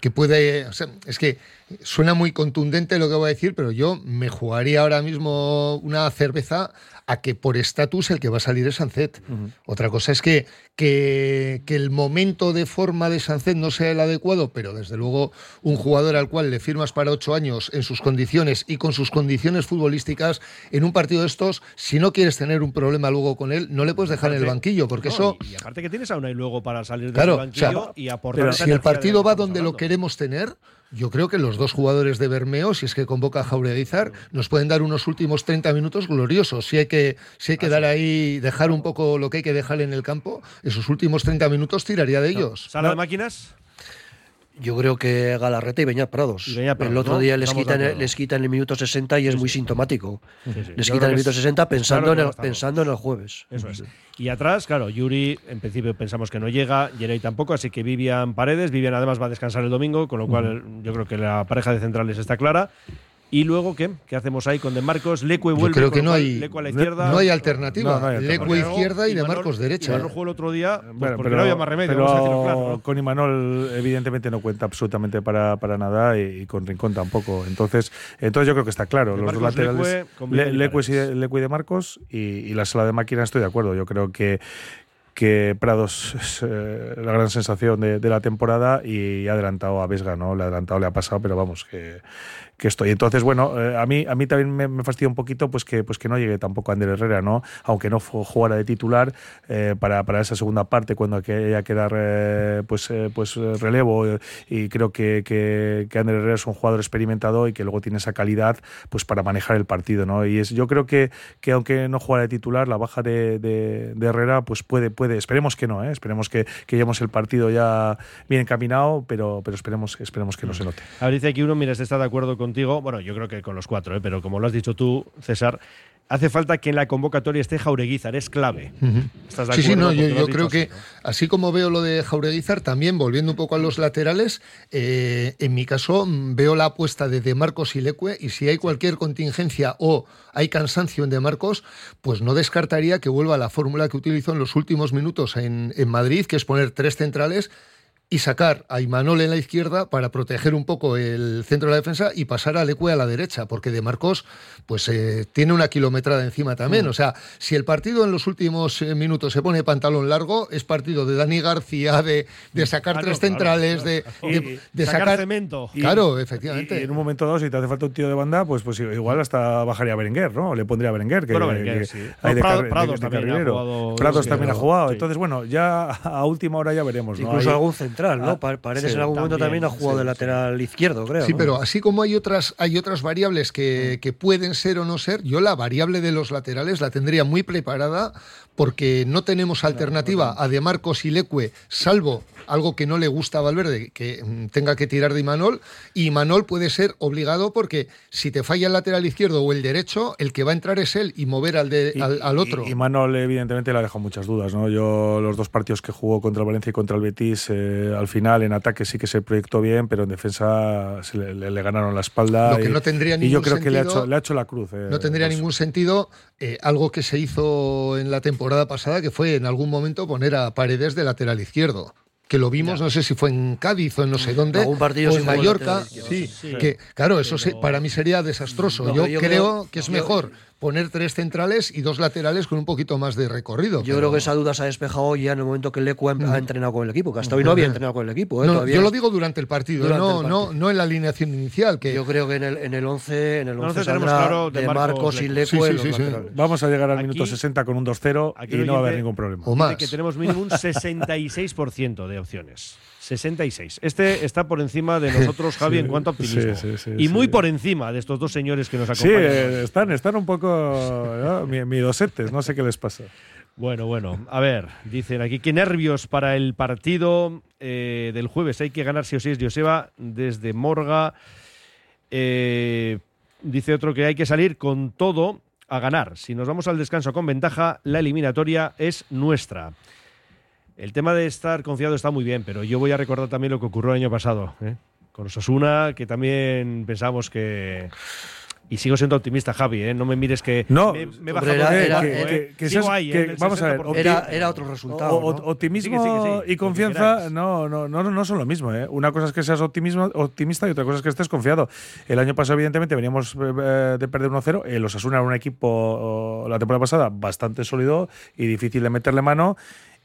que puede. o sea, es que suena muy contundente lo que voy a decir, pero yo me jugaría ahora mismo una cerveza a que por estatus el que va a salir es Sancet. Otra cosa es que, que, que el momento de forma de Sancet no sea el adecuado, pero desde luego un jugador al cual le firmas para ocho años en sus condiciones y con sus condiciones futbolísticas en un partido de estos, si no quieres tener un problema luego con él, no le puedes dejar en el banquillo, porque no, eso. Y, y aparte que tienes a Unai luego para salir del Claro, banquillo o sea, y aportar pero si el partido va donde lo queremos tener, yo creo que los dos jugadores de Bermeo, si es que convoca a Jaureguizar, nos pueden dar unos últimos 30 minutos gloriosos. Si hay que, si hay que dar ahí, dejar un poco lo que hay que dejar en el campo, esos últimos 30 minutos tiraría de ellos. ¿Sala de máquinas? Yo creo que Galarreta y Beñat Prados. Prados, el otro ¿no? día les Estamos quitan, les quitan el minuto 60 y es muy sintomático. sí. Les Yo quitan el minuto es- 60 pensando, claro en, el, pensando en el jueves. Eso es. Y atrás, claro, Yuri en principio pensamos que no llega, Yerey tampoco, así que Vivian Paredes. Vivian además va a descansar el domingo, con lo cual yo creo que la pareja de centrales está clara. ¿Y luego qué? ¿Qué hacemos ahí con De Marcos? Lecue Yo vuelve. creo que no cual, hay, Lecue a la izquierda. no hay alternativa. No, no hay alternativa. Lecue Porque izquierda y de Imanol- Marcos derecha. Imanol jugó el otro día, pues Bueno, porque no había más remedio, pero vamos a decirlo claro. ¿no? con Imanol evidentemente no cuenta absolutamente para, para nada y, y con Rincón tampoco. Entonces, entonces yo creo que está claro. De Los dos Marcos, laterales, Leque, y Leque y de- Leque y de Marcos y, y la sala de máquina estoy de acuerdo. Yo creo que que Prados es eh, la gran sensación de, de la temporada y ha adelantado a Vesga, ¿no? Le ha adelantado, le ha pasado, pero vamos, que, que estoy. Entonces, bueno, eh, a mí a mí también me, me fastidia un poquito pues que pues que no llegue tampoco Ander Herrera, ¿no? Aunque no jugara de titular eh, para, para esa segunda parte cuando haya que dar eh, pues eh, pues eh, relevo y creo que, que, que Ander Herrera es un jugador experimentado y que luego tiene esa calidad pues para manejar el partido, ¿no? Y es, yo creo que, que aunque no jugara de titular, la baja de, de- de Herrera pues puede, puede, esperemos que no, ¿eh? esperemos que, que llevemos el partido ya bien encaminado, pero, pero esperemos, esperemos que no se note. A ver, dice aquí uno, mira, este está de acuerdo contigo. Bueno, yo creo que con los cuatro, ¿eh? pero como lo has dicho tú, César, hace falta que en la convocatoria esté Jaureguizar, es clave. ¿Estás de Sí, sí, no, yo, creo que así, así como veo lo de Jaureguizar, también volviendo un poco a los laterales, eh, en mi caso mm, veo la apuesta de De Marcos y Leque y si hay cualquier contingencia o hay cansancio en De Marcos, pues no descartaría que vuelva a la fórmula que utilizó en los últimos minutos en, en Madrid, que es poner tres centrales y sacar a Imanol en la izquierda para proteger un poco el centro de la defensa y pasar a Lecue a la derecha, porque De Marcos pues eh, tiene una kilometrada encima también. Mm. O sea, si el partido en los últimos eh, minutos se pone pantalón largo, es partido de Dani García, de, de sacar Claro, tres centrales, claro. de, de- de sacar sacar... cemento. Claro, Y- efectivamente. Y, en un momento dado, si te hace falta un tío de banda, pues, pues igual hasta bajaría a Berenguer, ¿no? Le pondría a Berenguer. Que, Bueno, Berenguer, que sí. hay No, de Prado- carri- Prados de- de también ha carrilero. jugado- Prados también ha jugado. sí. Entonces, bueno, ya a última hora ya veremos. ¿no? Incluso algún central, ¿no? Ah, Pa- Paredes sí, en algún momento también ha jugado de lateral izquierdo, creo. Sí, ¿no? pero así como hay otras, hay otras variables que, que pueden ser o no ser, yo la variable de los laterales la tendría muy preparada porque no tenemos alternativa a De Marcos y Leque, salvo algo que no le gusta a Valverde, que mm, tenga que tirar de Imanol, y Imanol puede ser obligado porque si te falla el lateral izquierdo o el derecho, el que va a entrar es él y mover al, de, Y- al, al otro. Y, y Manol, evidentemente, le ha dejado muchas dudas. ¿no? Yo, los dos partidos que jugó contra el Valencia y contra el Betis, eh, al final en ataque sí que se proyectó bien, pero en defensa se le, le- le ganaron la espalda. Lo que y, no tendría y yo creo que le ha, hecho, le ha hecho la cruz. eh, No tendría ningún sentido eh, algo que se hizo en la temporada pasada, que fue en algún momento poner a Paredes de lateral izquierdo. Que lo vimos, no sé si fue en Cádiz o en no sé dónde, Algún partido o en Mallorca. Sí, Sí. que claro, eso se- para mí sería desastroso. No, yo, yo creo, creo- que es yo- mejor poner tres centrales y dos laterales con un poquito más de recorrido. Yo pero- creo que esa duda se ha despejado ya en el momento que Lecu ha, ha entrenado con el equipo, que hasta hoy no había entrenado con el equipo. ¿eh? No, Todavía- yo lo digo durante el partido, Durante no, el no, partido. no en la alineación inicial. Que Yo creo que en el, en el 11, en el En el 11 11 tenemos saldrá claro de de Marcos, Marcos, y Lecu. Sí, sí, sí. Vamos a llegar al Aquí- minuto 60 con un 2-0 Aquí y no va a haber ningún problema. O más. que tenemos mínimo un 66% de opciones. 66. Este está por encima de nosotros, Javi, en cuanto a optimismo. sí, sí, y sí. muy por encima de estos dos señores que nos Sí, acompañan. eh, están, están un poco ¿no? mi- miedosetes, no sé qué les pasa. Bueno, bueno, a ver, dicen aquí, qué nervios para el partido eh, del jueves. Hay que ganar sí o sí, es Joseba, desde Morga. Eh, dice otro que hay que salir con todo a ganar. Si nos vamos al descanso con ventaja, la eliminatoria es nuestra. El tema de estar confiado está muy bien, pero yo voy a recordar también lo que ocurrió el año pasado. ¿eh? Con Osasuna, que también pensamos que... Y sigo siendo optimista, Javi, ¿eh? no me mires que No, me, me baja era- ¿eh? que- que Sigo seas- ahí, que- en el vamos a ver, 60%. Era, era otro resultado. O- o- ¿no? Optimismo Sí, que sí, que sí, lo y confianza no, no, no, no son lo mismo. ¿eh? Una cosa es que seas optimismo, optimista y otra cosa es que estés confiado. El año pasado, evidentemente, veníamos eh, de perder 1-0. El Osasuna era un equipo la temporada pasada bastante sólido y difícil de meterle mano.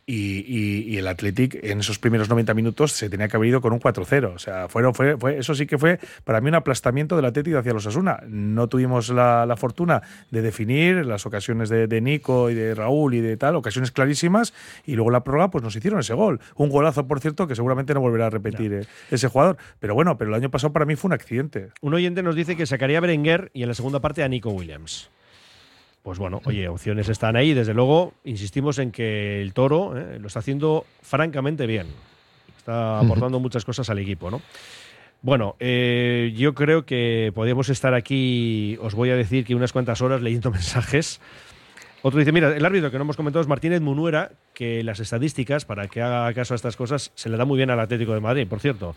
Y, y- y el Athletic en esos primeros 90 minutos se tenía que haber ido con un 4-0. O sea, fueron, fue, fue, eso sí que fue para mí un aplastamiento del Athletic hacia los Asuna. No tuvimos la, la fortuna de definir las ocasiones de, de Nico y de Raúl y de tal, ocasiones clarísimas. Y luego la prórroga pues nos hicieron ese gol. Un golazo, por cierto, que seguramente no volverá a repetir eh, ese jugador. Pero bueno, pero el año pasado para mí fue un accidente. Un oyente nos dice que sacaría a Berenguer y en la segunda parte a Nico Williams. Pues bueno, oye, opciones están ahí. Desde luego, insistimos en que el toro eh, lo está haciendo francamente bien. Está aportando muchas cosas al equipo, ¿no? Bueno, eh, yo creo que podemos estar aquí, os voy a decir que unas cuantas horas leyendo mensajes. Otro dice, mira, el árbitro que no hemos comentado es Martínez Munuera, que las estadísticas, para que haga caso a estas cosas, se le da muy bien al Atlético de Madrid, por cierto.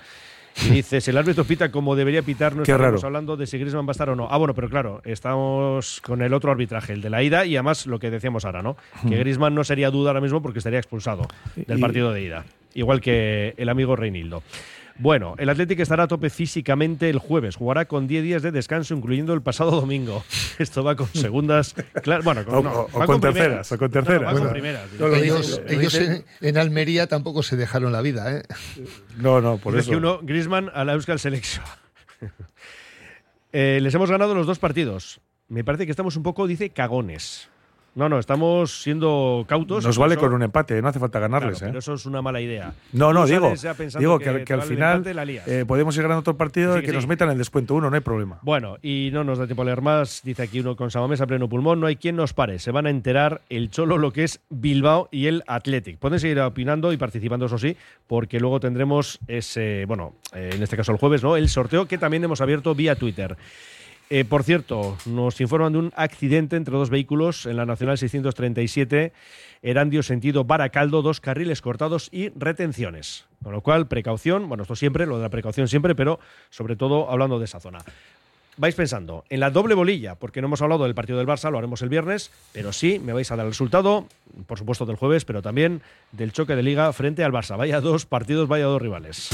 Y dice, si el árbitro pita como debería pitar, no Qué estamos raro. hablando de si Griezmann va a estar o no. Ah, bueno, pero claro, estamos con el otro arbitraje, el de la ida, y además lo que decíamos ahora, ¿no? Que Griezmann no sería duda ahora mismo porque estaría expulsado del Y- partido de ida. Igual que el amigo Reinildo. Bueno, el Atlético estará a tope físicamente el jueves. Jugará con 10 días de descanso, incluyendo el pasado domingo. Esto va con segundas. claro, bueno, con, O- no, o- con primeras. terceras, o con No, no, terceras. Bueno, primeras. No, lo ellos en, en Almería tampoco se dejaron la vida, ¿eh? No, no, por eso. que uno, Griezmann a la Euskal Selección. Eh, les hemos ganado los dos partidos. Me parece que estamos un poco, dice, cagones. No, no, estamos siendo cautos. Nos vale con un empate, no hace falta ganarles. Claro, ¿eh? pero eso es una mala idea. No, no, digo, digo que, que al- que final eh, podemos ir ganando otro partido Sí, y que que nos metan el descuento uno, no hay problema. Bueno, y no nos da tiempo a leer más. Dice aquí uno con Samamés a pleno pulmón. No hay quien nos pare. Se van a enterar el Cholo lo que es Bilbao y el Athletic. Pueden seguir opinando y participando, eso sí, porque luego tendremos ese, bueno, eh, en este caso el jueves, ¿no? El sorteo que también hemos abierto vía Twitter. Eh, por cierto, nos informan de un accidente entre dos vehículos en la Nacional 637, Erandio sentido Baracaldo, dos carriles cortados y retenciones. Con lo cual, precaución, bueno, esto siempre, lo de la precaución siempre, pero sobre todo hablando de esa zona. vais pensando en la doble bolilla, porque no hemos hablado del partido del Barça, lo haremos el viernes, pero sí me vais a dar el resultado, por supuesto del jueves, pero también del choque de liga frente al Barça. Vaya dos partidos, vaya dos rivales.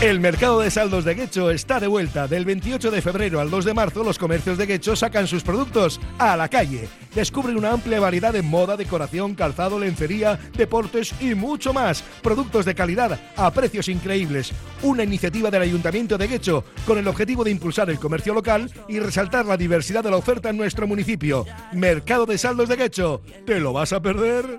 El mercado de saldos de Guecho está de vuelta. Del 28 de febrero al 2 de marzo, los comercios de Guecho sacan sus productos a la calle. Descubren una amplia variedad de moda, decoración, calzado, lencería, deportes y mucho más. Productos de calidad a precios increíbles. Una iniciativa del Ayuntamiento de Guecho con el objetivo de impulsar el comercio local y resaltar la diversidad de la oferta en nuestro municipio. Mercado de saldos de Guecho. ¿Te lo vas a perder?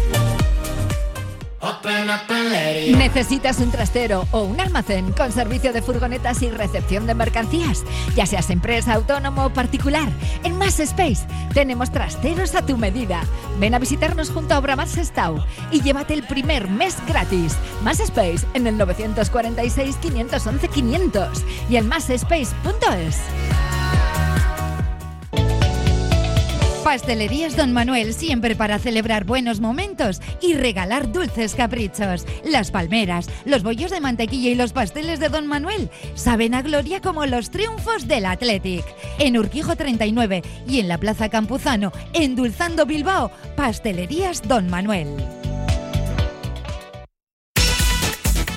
¿Necesitas un trastero o un almacén con servicio de furgonetas y recepción de mercancías? Ya seas empresa, autónomo o particular, en Más Space tenemos trasteros a tu medida. Ven a visitarnos junto a Obramar Sestao y llévate el primer mes gratis. Más Space en el 946 511 500 y en másspace.es. Pastelerías Don Manuel siempre para celebrar buenos momentos y regalar dulces caprichos. Las palmeras, los bollos de mantequilla y los pasteles de Don Manuel saben a gloria como los triunfos del Athletic. En Urquijo 39 y en la Plaza Campuzano, endulzando Bilbao, Pastelerías Don Manuel.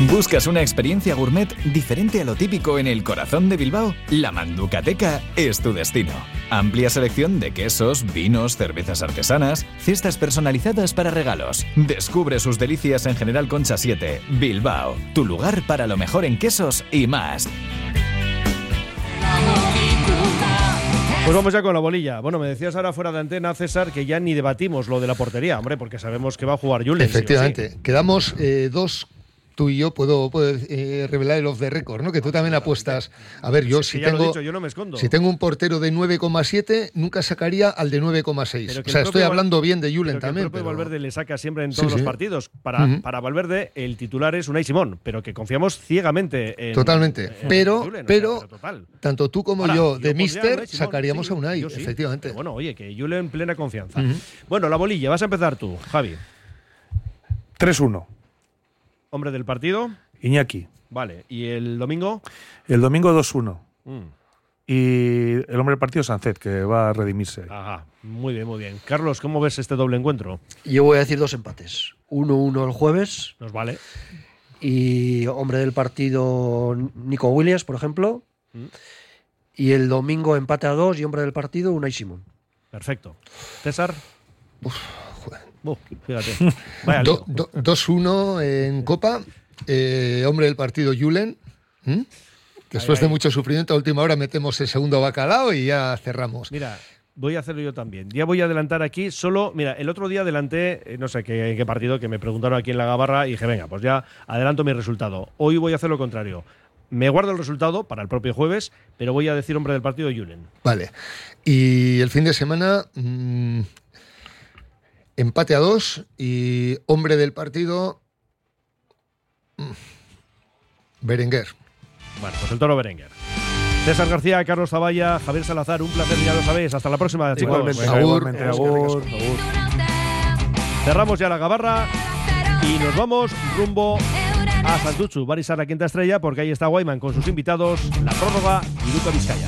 ¿Buscas una experiencia gourmet diferente a lo típico en el corazón de Bilbao? La Manducateca es tu destino. Amplia selección de quesos, vinos, cervezas artesanas, cestas personalizadas para regalos. Descubre sus delicias en General Concha 7, Bilbao, tu lugar para lo mejor en quesos y más. Pues vamos ya con la bolilla. Bueno, me decías ahora fuera de antena, César, que ya ni debatimos lo de la portería, hombre, porque sabemos que va a jugar Julen. sí o sí. Efectivamente. Quedamos eh, dos. Tú y yo puedo, puedo, eh, revelar el off the record, ¿no? Que tú también apuestas. A ver, yo si tengo. dicho, yo no me escondo. Si tengo un portero de 9,7, nunca sacaría al de 9,6. Pero O sea, estoy hablando bien de Julen pero que también. El propio pero- Valverde le saca siempre en Sí, todos los sí. partidos. Para, para Valverde, el titular es Unai Simón, pero que confiamos ciegamente en. Totalmente. en pero, Julen, o sea, pero, total. tanto tú como Ahora, yo, de Mister, Unai Simón, sacaríamos sí, a Unai, efectivamente. Pero bueno, oye, que Julen en plena confianza. Bueno, la bolilla, vas a empezar tú, Javi. 3-1. Hombre del partido. Iñaki. Vale. ¿Y el domingo? El domingo 2-1. Mm. Y el hombre del partido Sancet, que va a redimirse. Ajá. Muy bien, muy bien. Carlos, ¿cómo ves este doble encuentro? Yo voy a decir dos empates. 1-1 el jueves. Nos vale. Y hombre del partido Nico Williams, por ejemplo. Mm. Y el domingo empate a dos y hombre del partido Unai Simón. Perfecto. César. Uf, Uf, fíjate. Vaya Do- lío. do- 2-1 en Copa. eh, hombre del partido Julen. ¿Mm? Después Ahí, de ahí. mucho sufrimiento, a última hora metemos el segundo bacalao y ya cerramos. Mira, voy a hacerlo yo también. Ya voy a adelantar aquí solo. Mira, el otro día adelanté, eh, no sé qué, qué partido, que me preguntaron aquí en la Gabarra y dije, venga, pues ya adelanto mi resultado. Hoy voy a hacer lo contrario. Me guardo el resultado para el propio jueves, pero voy a decir hombre del partido Julen. Vale. Y el fin de semana, mm, empate a dos y hombre del partido, mm, Berenguer. Bueno, pues el toro Berenguer. César García, Carlos Zavalla, Javier Salazar, un placer, ya lo sabéis. Hasta la próxima, chicos. Igualmente, igualmente, agur, agur. Cerramos ya la gabarra y nos vamos rumbo a Santuchu, Barisar la quinta estrella, porque ahí está Guayman con sus invitados, la prórroga y Luca Vizcaya.